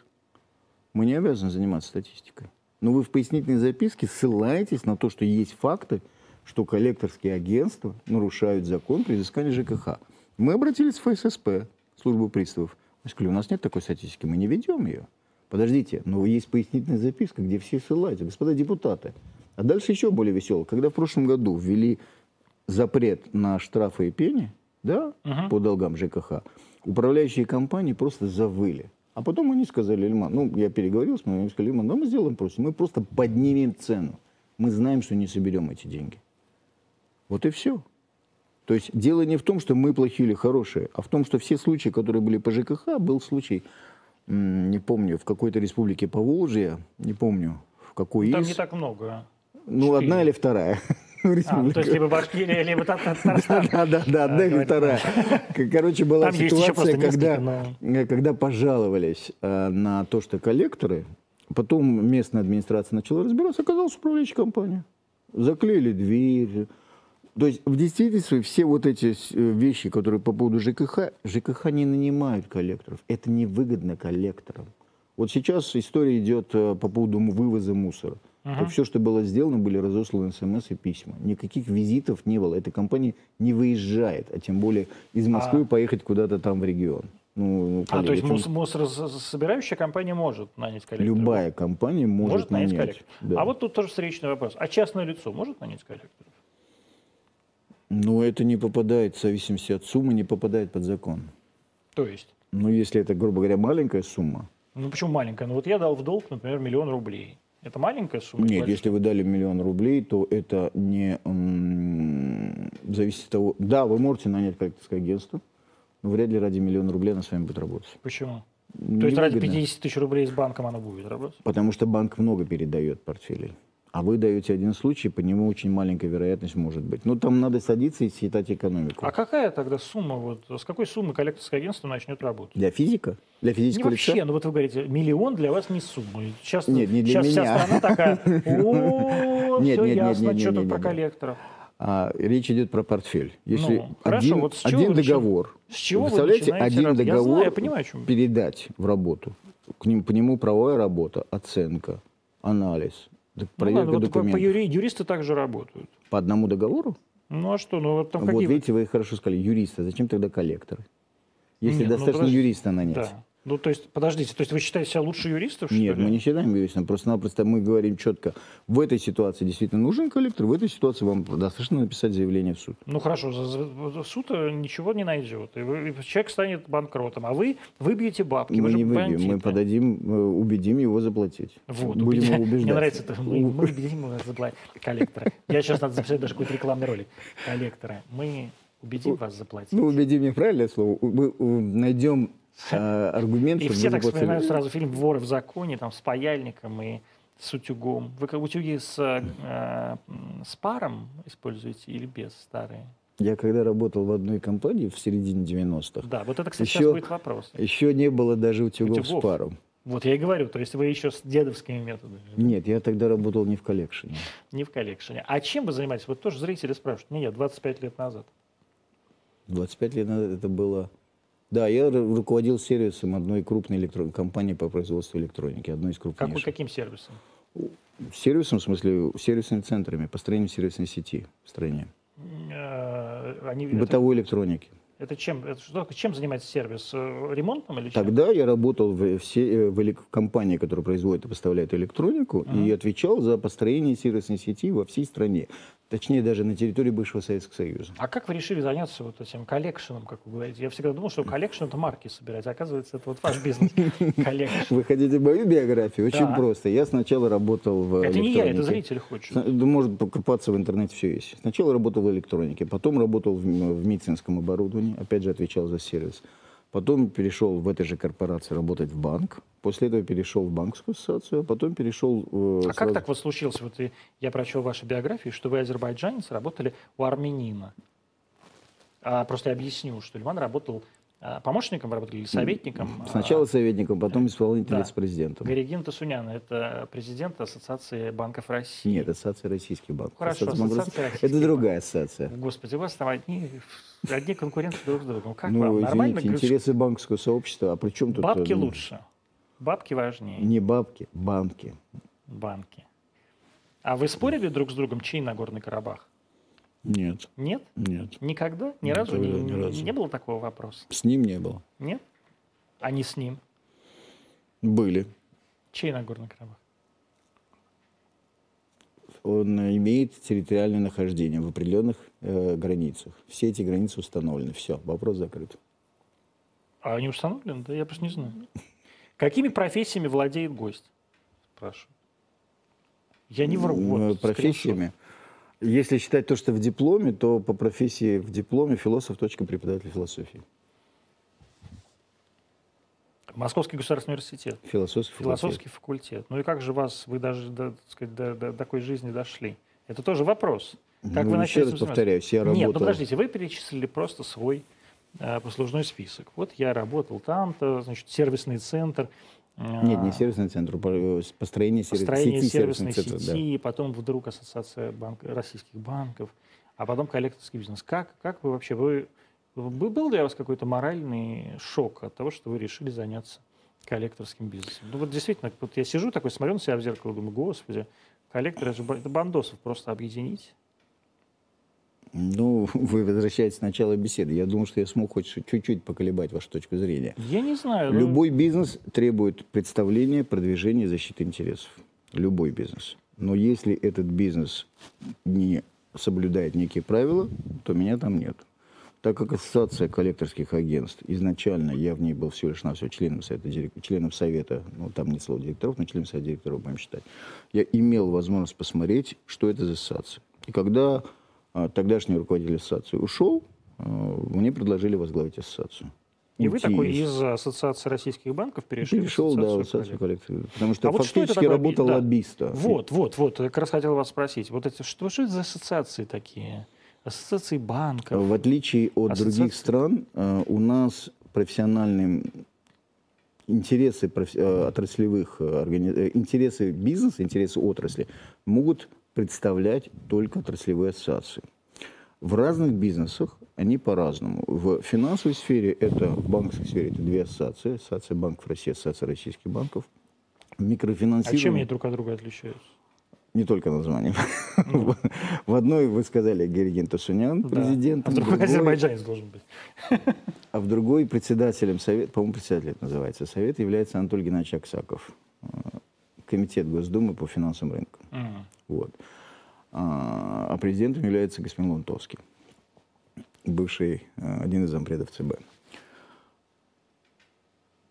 Мы не обязаны заниматься статистикой. Но вы в пояснительной записке ссылаетесь на то, что есть факты, что коллекторские агентства нарушают закон при изыскании ЖКХ. Мы обратились в ФССП, службу приставов. Мы сказали, у нас нет такой статистики, мы не ведем ее. Подождите, но есть пояснительная записка, где все ссылаются, господа депутаты. А дальше еще более весело. Когда в прошлом году ввели запрет на штрафы и пени, да, Мгм. по долгам ЖКХ, управляющие компании просто завыли. А потом они сказали, Ильман, ну, я переговорил с моим, сказали, Ильман, да мы сделаем просто, мы просто поднимем цену. Мы знаем, что не соберем эти деньги. Вот и все. То есть дело не в том, что мы плохие или хорошие, а в том, что все случаи, которые были по ЖКХ, был случай, не помню, в какой-то республике Поволжья, не помню, в какой Ну, Там из. не так много. Ну, четыре. одна или вторая. А, ну, то есть либо Башкирия, либо Тат- Татарстан. Да, да, да, одна или вторая. Короче, была ситуация, когда, э, когда пожаловались э, на то, что коллекторы, потом местная администрация начала разбираться, оказалось управляющая компания. Заклеили дверь. То есть в действительности все вот эти э, вещи, которые по поводу ЖКХ, ЖКХ не нанимают коллекторов. Это невыгодно коллекторам. Вот сейчас история идет э, по поводу вывоза мусора. Мгм. все, что было сделано, были разосланы смс и письма. Никаких визитов не было. Эта компания не выезжает, а тем более из Москвы А. поехать куда-то там в регион. Ну, ну, А, то есть чем- мус- мусорособирающая компания может нанять коллектора? любая компания может, может нанять нанять. коллектора. Да. А вот тут тоже встречный вопрос. А частное лицо может нанять коллектора? Но это не попадает, в зависимости от суммы, не попадает под закон. То есть? Но если это, грубо говоря, маленькая сумма, Ну почему маленькая? Ну вот я дал в долг, например, миллион рублей. Это маленькая сумма? Нет, если вы дали миллион рублей, то это не зависит от того. Да, вы можете нанять коллекторское агентство, но вряд ли ради миллиона рублей она с вами будет работать. Почему? То есть ради Невыгодно. 50 тысяч рублей с банком она будет работать? Потому что банк много передает портфелей. А вы даете один случай, по нему очень маленькая вероятность может быть. Ну, там надо садиться и считать экономику. А какая тогда сумма, вот с какой суммы коллекторское агентство начнет работать? Для физика? Для Не физического вообще, лица? ну вот вы говорите, миллион для вас не сумма. Сейчас, Нет, не для сейчас вся меня. страна такая, о, все ясно, что тут про нет. коллекторов. А, речь идет про портфель. Если Ну, хорошо, один, вот с чего один вы договор, С чего вы представляете, начинаете один работать? Я договор знаю, я понимаю, чем. передать в работу, к ним, по нему правовая работа, оценка, анализ, д- Ну проверка ладно, вот по- документов. юри- юристы также работают. По одному договору? Ну а что, ну вот там вот какие... видите, вы хорошо сказали, юристы. Зачем тогда коллекторы? Если Нет, ну, достаточно подожди. юриста нанять. Да. Ну то есть, подождите, то есть вы считаете себя лучше юристов, что Нет, ли? мы не считаем юристом, просто-напросто мы говорим четко, в этой ситуации действительно нужен коллектор, в этой ситуации вам достаточно написать заявление в суд. Ну хорошо, суд э, ничего не найдет. И вы- и человек станет банкротом, а вы выбьете бабки. вы мы же не выбьем, мы бандиты. подадим, э, убедим его заплатить. Вот, Будем убеди- его убеждать. Мне нравится это. Мы, мы убедим его заплатить коллектора. Я сейчас надо записать даже какой-то рекламный ролик. Коллектора. Мы убедим вас заплатить. Ну, убедим не правильное слово. Мы у, найдем э, аргумент, и все так вспоминают сразу фильм «Воры в законе», там, с паяльником и с утюгом. Вы как утюги с, э, э, с паром используете или без старые? Я когда работал в одной компании в середине 90-х, Да, вот это, кстати, Еще- сейчас будет вопрос. еще не было даже утюгов, Утюгов. с паром. Вот я и говорю, то есть вы еще с дедовскими методами. Нет, я тогда работал не в коллекшене. Не в коллекшене. А чем вы занимаетесь? Вот тоже зрители спрашивают. Нет, 25 лет назад. 25 лет назад это было... Да, я ру- руководил сервисом одной крупной электро- компании по производству электроники, одной из Как крупнейших. каким сервисом? Сервисом, в смысле, сервисными центрами, построением сервисной сети в стране. Э, Они, это, Бытовой электроники. Это чем, это что, чем занимается сервис? Э, Ремонтом или чем? Тогда я работал в, все, в элек- компании, которая производит и поставляет электронику, и отвечал за построение сервисной сети во всей стране. Точнее, даже на территории бывшего Советского Союза. А как вы решили заняться вот этим collection ом, как вы говорите? Я всегда думал, что collection это марки собирать. Оказывается, это вот ваш бизнес. Collection. Вы хотите мою биографию? Очень Да. просто. Я сначала работал в Это не я, это зритель хочет. Может покопаться в интернете, все есть. Сначала работал в электронике, потом работал в, в медицинском оборудовании, опять же отвечал за сервис. Потом перешел в этой же корпорации работать в банк. После этого перешел в банковскую ассоциацию, а потом перешел... э, А как сразу- так вот случилось? Вот и я прочел вашу биографию, что вы азербайджанец, работали у армянина. А, просто я объясню, что Ливан работал помощником, вы работали или советником. Сначала советником, потом исполнительным да. вице-президентом. Гаригин Тасунян, это президент Ассоциации банков России. Нет, ассоциация российских банков. Хорошо, Ассоциация ассоциация российских Это другая ассоциация. Господи, у вас там одни, одни конкуренты друг с другом. Как ну, вам? Нормально? извините, интересы банковского сообщества, а при чем тут... Бабки э, ну, лучше. Бабки важнее. Не бабки, банки. Банки. А вы спорили друг с другом, чей Нагорный Карабах? Нет, Нет? нет. Никогда? Ни Никогда, разу не, ни разу. не было такого вопроса? С ним не было. Нет? А не с ним? Были. Чей Нагорный Карабах? Он имеет территориальное нахождение в определенных э, границах. Все эти границы установлены. Все, вопрос закрыт. А они установлены? Да я просто не знаю. Какими профессиями владеет гость? Спрашиваю. Я не вру. Вот, профессиями. Если считать то, что в дипломе, то по профессии в дипломе философ, точка, преподаватель философии. Московский государственный университет. Философский Философский факультет. Ну и как же вас, вы даже до, так сказать, до, до такой жизни дошли? Это тоже вопрос. Как Ну, вы еще начали раз этим заниматься? повторяюсь, я Нет, ну работал- подождите, вы перечислили просто свой э, послужной список. Вот я работал там-то, значит, сервисный центр. Э, Нет, не сервисный центр, по- построение, построение сети сервисной сервисных центров. да. сети, потом вдруг ассоциация банк- российских банков, а потом коллекторский бизнес. Как, как вы вообще, вы, был у вас какой-то моральный шок от того, что вы решили заняться коллекторским бизнесом? Ну вот действительно, вот я сижу такой, смотрю на себя в зеркало, думаю, господи, коллекторы, это же ба- это бандосов просто объединить. Ну, вы возвращаетесь к началу беседы. Я думаю, что я смог хоть чуть-чуть поколебать вашу точку зрения. Я не знаю. ну, Любой бизнес требует представления, продвижения и защиты интересов. Любой бизнес. Но если этот бизнес не соблюдает некие правила, то меня там нет. Так как ассоциация коллекторских агентств, изначально я в ней был всего лишь навсего членом совета, членом совета, ну там нет слова директоров, но членом совета директоров будем считать, я имел возможность посмотреть, что это за ассоциация. И когда тогдашний руководитель ассоциации ушел, а, мне предложили возглавить ассоциацию. И вы такой из- Ассоциации российских банков перешли Перешел, в да, в Ассоциацию ассоциацию. Потому что А вот что фактически работал би- да. лоббиста. Вот, вот, вот. Я как раз хотел вас спросить. Вот это что, что это за ассоциации такие? Ассоциации банков. В отличие от Ассоциация- других стран, э, у нас профессиональные интересы э, отраслевых, э, э, интересы бизнеса, интересы отрасли могут представлять только отраслевые ассоциации. В разных бизнесах они по-разному. В финансовой сфере это, в банковской сфере это две ассоциации. Ассоциация банков России, Ассоциация российских банков. В А чем они друг от друга отличаются? Не только названием. В одной вы сказали Герген Тасунян, Да. президент. А в другой азербайджанец должен быть. А в другой председателем совета, по-моему, председатель это называется, совет является Анатолий Геннадьевич Аксаков, э, комитет Госдумы по финансовым рынкам. Мгм. Вот. А а президентом является господин Лунтовский, бывший э, один из зампредов ЦБ.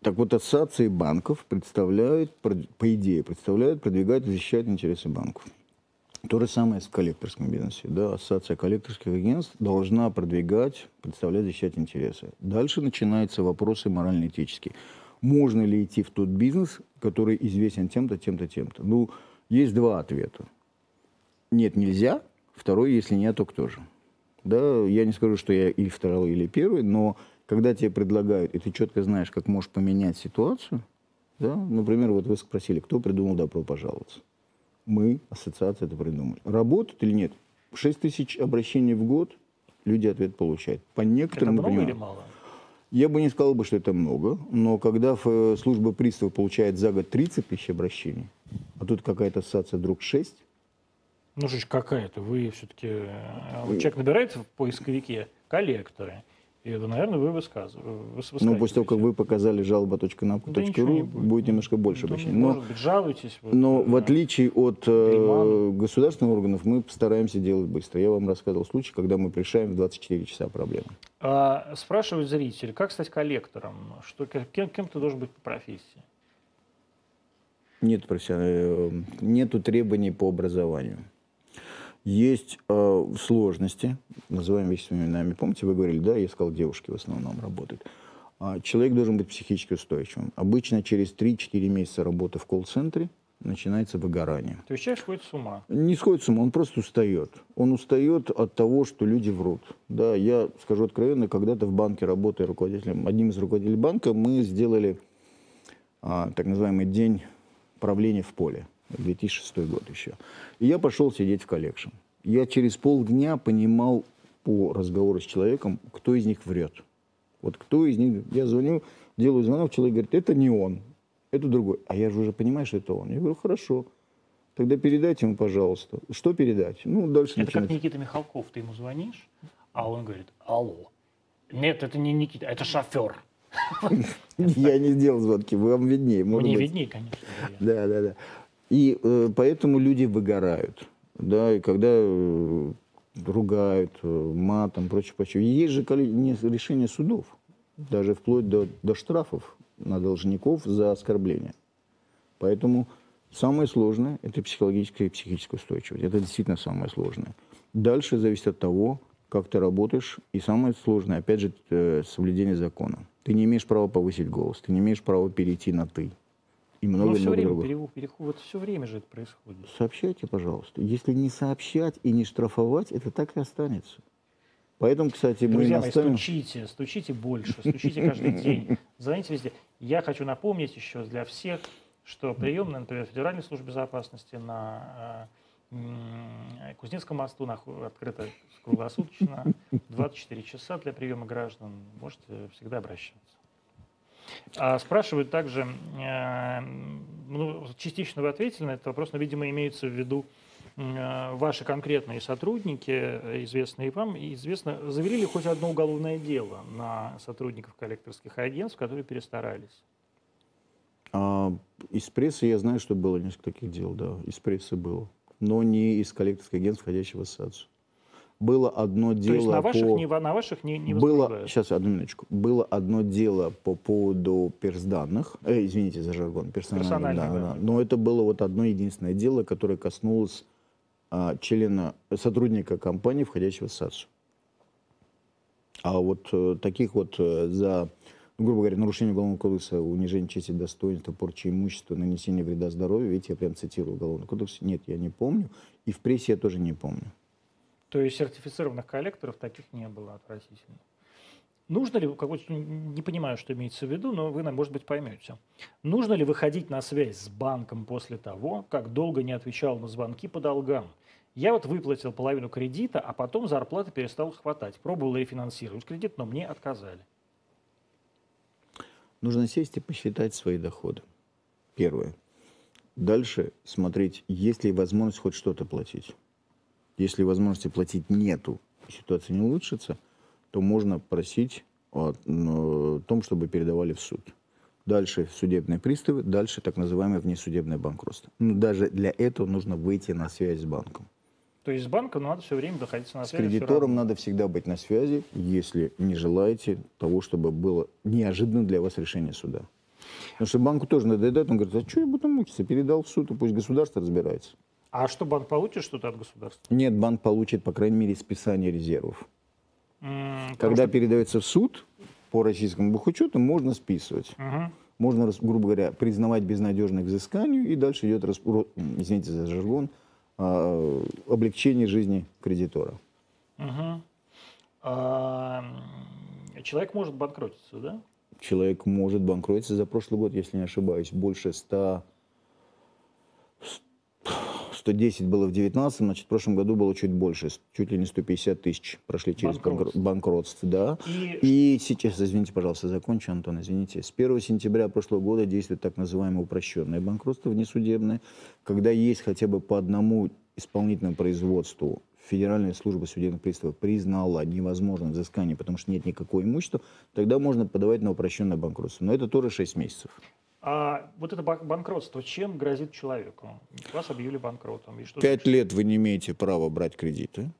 Так вот, ассоциации банков представляют, по идее, представляют, продвигают и интересы банков. То же самое с коллекторским бизнесе. Да? Ассоциация коллекторских агентств должна продвигать, представлять, защищать интересы. Дальше начинаются вопросы морально-этические. Можно ли идти в тот бизнес, который известен тем-то, тем-то, тем-то? Ну, есть два ответа. Нет, нельзя. Второй, если нет, то кто же? Да, я не скажу, что я или второй, или первый, но когда тебе предлагают, и ты четко знаешь, как можешь поменять ситуацию, да, например, вот вы спросили, кто придумал добро пожаловаться. Мы, ассоциация, это придумали. Работает или нет? 6 тысяч обращений в год люди ответ получают. По Это некоторым мы много или мало? Я бы не сказал, бы, что это много, но когда э, служба пристава получает за год 30 тысяч обращений, а тут какая-то ассоциация вдруг 6, Ну, же какая-то. Вы все-таки... Человек набирает в поисковике коллекторы. И, это, наверное, вы высказываете. ну, после того, как вы показали жалоба.напку.ру, Да будет. будет. немножко больше Ну, обращений. Но, Может быть, жалуетесь. вот, но э, в отличие от э, государственных органов, мы стараемся делать быстро. Я вам рассказывал случай, когда мы решаем в 24 часа проблему. А, спрашивают зрители, как стать коллектором? Что, кем, кем ты должен быть по профессии? Нет профессион- э, нету требований по образованию. Есть э, сложности, называем вещи своими именами. Помните, вы говорили, да, я сказал, девушки в основном работают. А человек должен быть психически устойчивым. Обычно через 3-4 месяца работы в колл-центре начинается выгорание. То есть человек сходит с ума. Не сходит с ума, он просто устает. Он устает от того, что люди врут. Да, я скажу откровенно, когда-то в банке, работая руководителем, одним из руководителей банка, мы сделали а, так называемый день правления в поле. 2006 год еще. И я пошел сидеть в collection. Я через полдня понимал по разговору с человеком, кто из них врет. Вот кто из них... Я звоню, делаю звонок, человек говорит, это не он, это другой. А я же уже понимаю, что это он. Я говорю, хорошо. Тогда передайте ему, пожалуйста. Что передать? Ну, дальше Это как начинается. Никита Михалков, ты ему звонишь, а он говорит, алло. Нет, это не Никита, это шофер. Я не сделал звонки, вам виднее. Мне виднее, конечно. Да, да, да. И э, поэтому люди выгорают. Да, и когда э, ругают э, матом, прочее, прочее. Есть же решение судов, даже вплоть до, до штрафов на должников за оскорбление. Поэтому самое сложное – это психологическая и психическая устойчивость. Это действительно самое сложное. Дальше зависит от того, как ты работаешь. И самое сложное, опять же, э, соблюдение закона. Ты не имеешь права повысить голос, ты не имеешь права перейти на «ты». И Ну, много-много все время, другого. переход, переход- вот все время же это происходит. Сообщайте, пожалуйста. Если не сообщать и не штрафовать, это так и останется. Поэтому, кстати, мы Друзья мои, стучите, стучите больше, стучите каждый день, звоните везде. Я хочу напомнить еще для всех, что приемная, например, Федеральной службы безопасности на э, Кузнецком мосту открыта круглосуточно, 24 часа для приема граждан. Можете всегда обращаться. А спрашивают также, э, ну, частично вы ответили на этот вопрос, но, видимо, имеются в виду э, ваши конкретные сотрудники, э, известные вам, известно, завели ли хоть одно уголовное дело на сотрудников коллекторских агентств, которые перестарались? А, из прессы я знаю, что было несколько таких дел, да, из прессы было. Но не из коллекторских агентств, входящих в ассоциацию. Было одно дело То есть на ваших, по... не, на ваших не, не было, сейчас, одну минуточку. Было одно дело по поводу персданных. Э, извините за жаргон. Персональных, Персональных да, да. Но это было вот одно единственное дело, которое коснулось а, члена, сотрудника компании, входящего в ассоциацию. А вот э, таких вот э, за, ну, грубо говоря, нарушение Уголовного кодекса, унижение чести, достоинства, порча имущества, нанесение вреда здоровью, видите, я прям цитирую Уголовный кодекс, нет, я не помню. И в прессе я тоже не помню. То есть сертифицированных коллекторов таких не было отвратительно. Нужно ли, какой-то, не понимаю, что имеется в виду, но вы, может быть, поймете. Нужно ли выходить на связь с банком после того, как долго не отвечал на звонки по долгам? Я вот выплатил половину кредита, а потом зарплаты перестал хватать. Пробовал рефинансировать кредит, но мне отказали. Нужно сесть и посчитать свои доходы. Первое. Дальше смотреть, есть ли возможность хоть что-то платить. Если возможности платить нету, ситуация не улучшится, то можно просить о том, чтобы передавали в суд. Дальше судебные приставы, дальше так называемое внесудебное банкротство. Ну, даже для этого нужно выйти на связь с банком. То есть с банком надо все время находиться на С связи. всё кредитором надо всегда быть на связи, если не желаете того, чтобы было неожиданно для вас решение суда. Потому что банку тоже надоедает, он говорит, а что я буду мучиться? Передал в суд, и пусть государство разбирается. А что, банк получит что-то от государства? Нет, банк получит, по крайней мере, списание резервов. Когда что- передается в суд, по российскому бухучету можно списывать. Мгм. Можно, грубо говоря, признавать безнадежным к взысканию, и дальше идет, извините за жаргон, а, облегчение жизни кредитора. Мгм. А, человек может банкротиться, да? человек может банкротиться за прошлый год, если не ошибаюсь, больше 100, 110 было в 19 значит, в прошлом году было чуть больше, чуть ли не 150 тысяч прошли через банкро- Банкротство. банкротство, да. И И сейчас, извините, пожалуйста, закончу, Антон, извините. С 1 сентября прошлого года действует так называемое упрощенное банкротство внесудебное, когда есть хотя бы по одному исполнительному производству Федеральная служба судебных приставов признала невозможным взыскание, потому что нет никакого имущества, тогда можно подавать на упрощенное банкротство. Но это тоже 6 месяцев. А вот это бан- банкротство чем грозит человеку? Вас объявили банкротом. И что Пять лет вы не имеете права брать кредиты.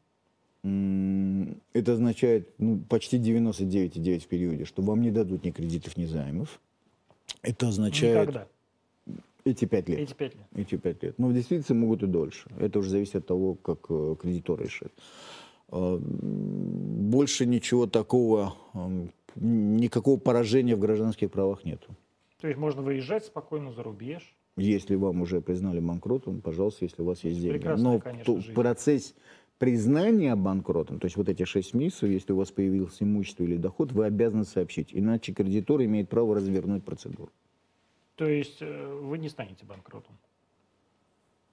Это означает ну, почти 99,9 в периоде, что вам не дадут ни кредитов, ни займов. Это означает Никогда. эти пять лет. Эти пять лет. Эти пять лет. Но в действительности могут и дольше. Это уже зависит от того, как э, кредитор решит. А, Больше ничего такого, никакого поражения в гражданских правах нету. То есть можно выезжать спокойно за рубеж. Если вам уже признали банкротом, пожалуйста, если у вас есть деньги. Прекрасная, Но конечно, жизнь. процесс признания банкротом, то есть вот эти шесть месяцев, если у вас появилось имущество или доход, вы обязаны сообщить. Иначе кредитор имеет право развернуть процедуру. То есть э, вы не станете банкротом.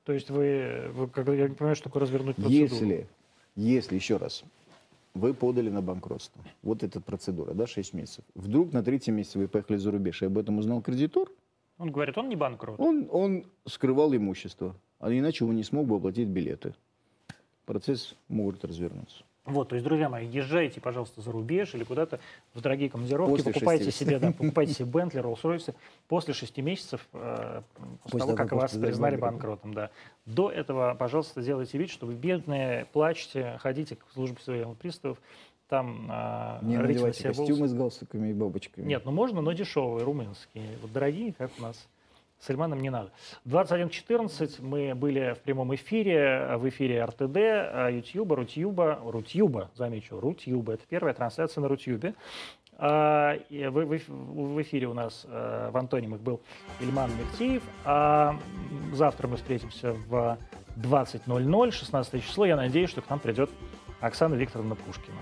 То есть вы, вы как, я не понимаю, что такое развернуть процедуру. Если, если, еще раз, вы подали на банкротство, вот эта процедура, да, 6 месяцев, вдруг на третьем месяце вы поехали за рубеж, и об этом узнал кредитор, Он говорит, он не банкрот. он, он скрывал имущество. А иначе он не смог бы оплатить билеты. Процесс может развернуться. Вот, то есть, друзья мои, езжайте, пожалуйста, за рубеж или куда-то в дорогие командировки, После покупайте себе, да, покупайте себе Бентли, Роллс-Ройсы после шести месяцев, э, после того, как вас признали банкротом. да. До этого, пожалуйста, делайте вид, что вы бедные, плачете, ходите к службе судебных приставов, там э, Не надевайте себе волосы. костюмы с галстуками и бабочками. Нет, ну можно, но дешевые, румынские. Вот дорогие, как у нас. С не надо. 21.14 мы были в прямом эфире, в эфире РТД, э, Ютьюба, Рутьюба, Рутьюба, замечу, Рутьюба. Это первая трансляция на Рутьюбе. А, В, эфире у нас э, в антонимах был Ильман Мехтиев. А завтра мы встретимся в 20.00, 16 число. Я надеюсь, что к нам придет Оксана Викторовна Пушкина.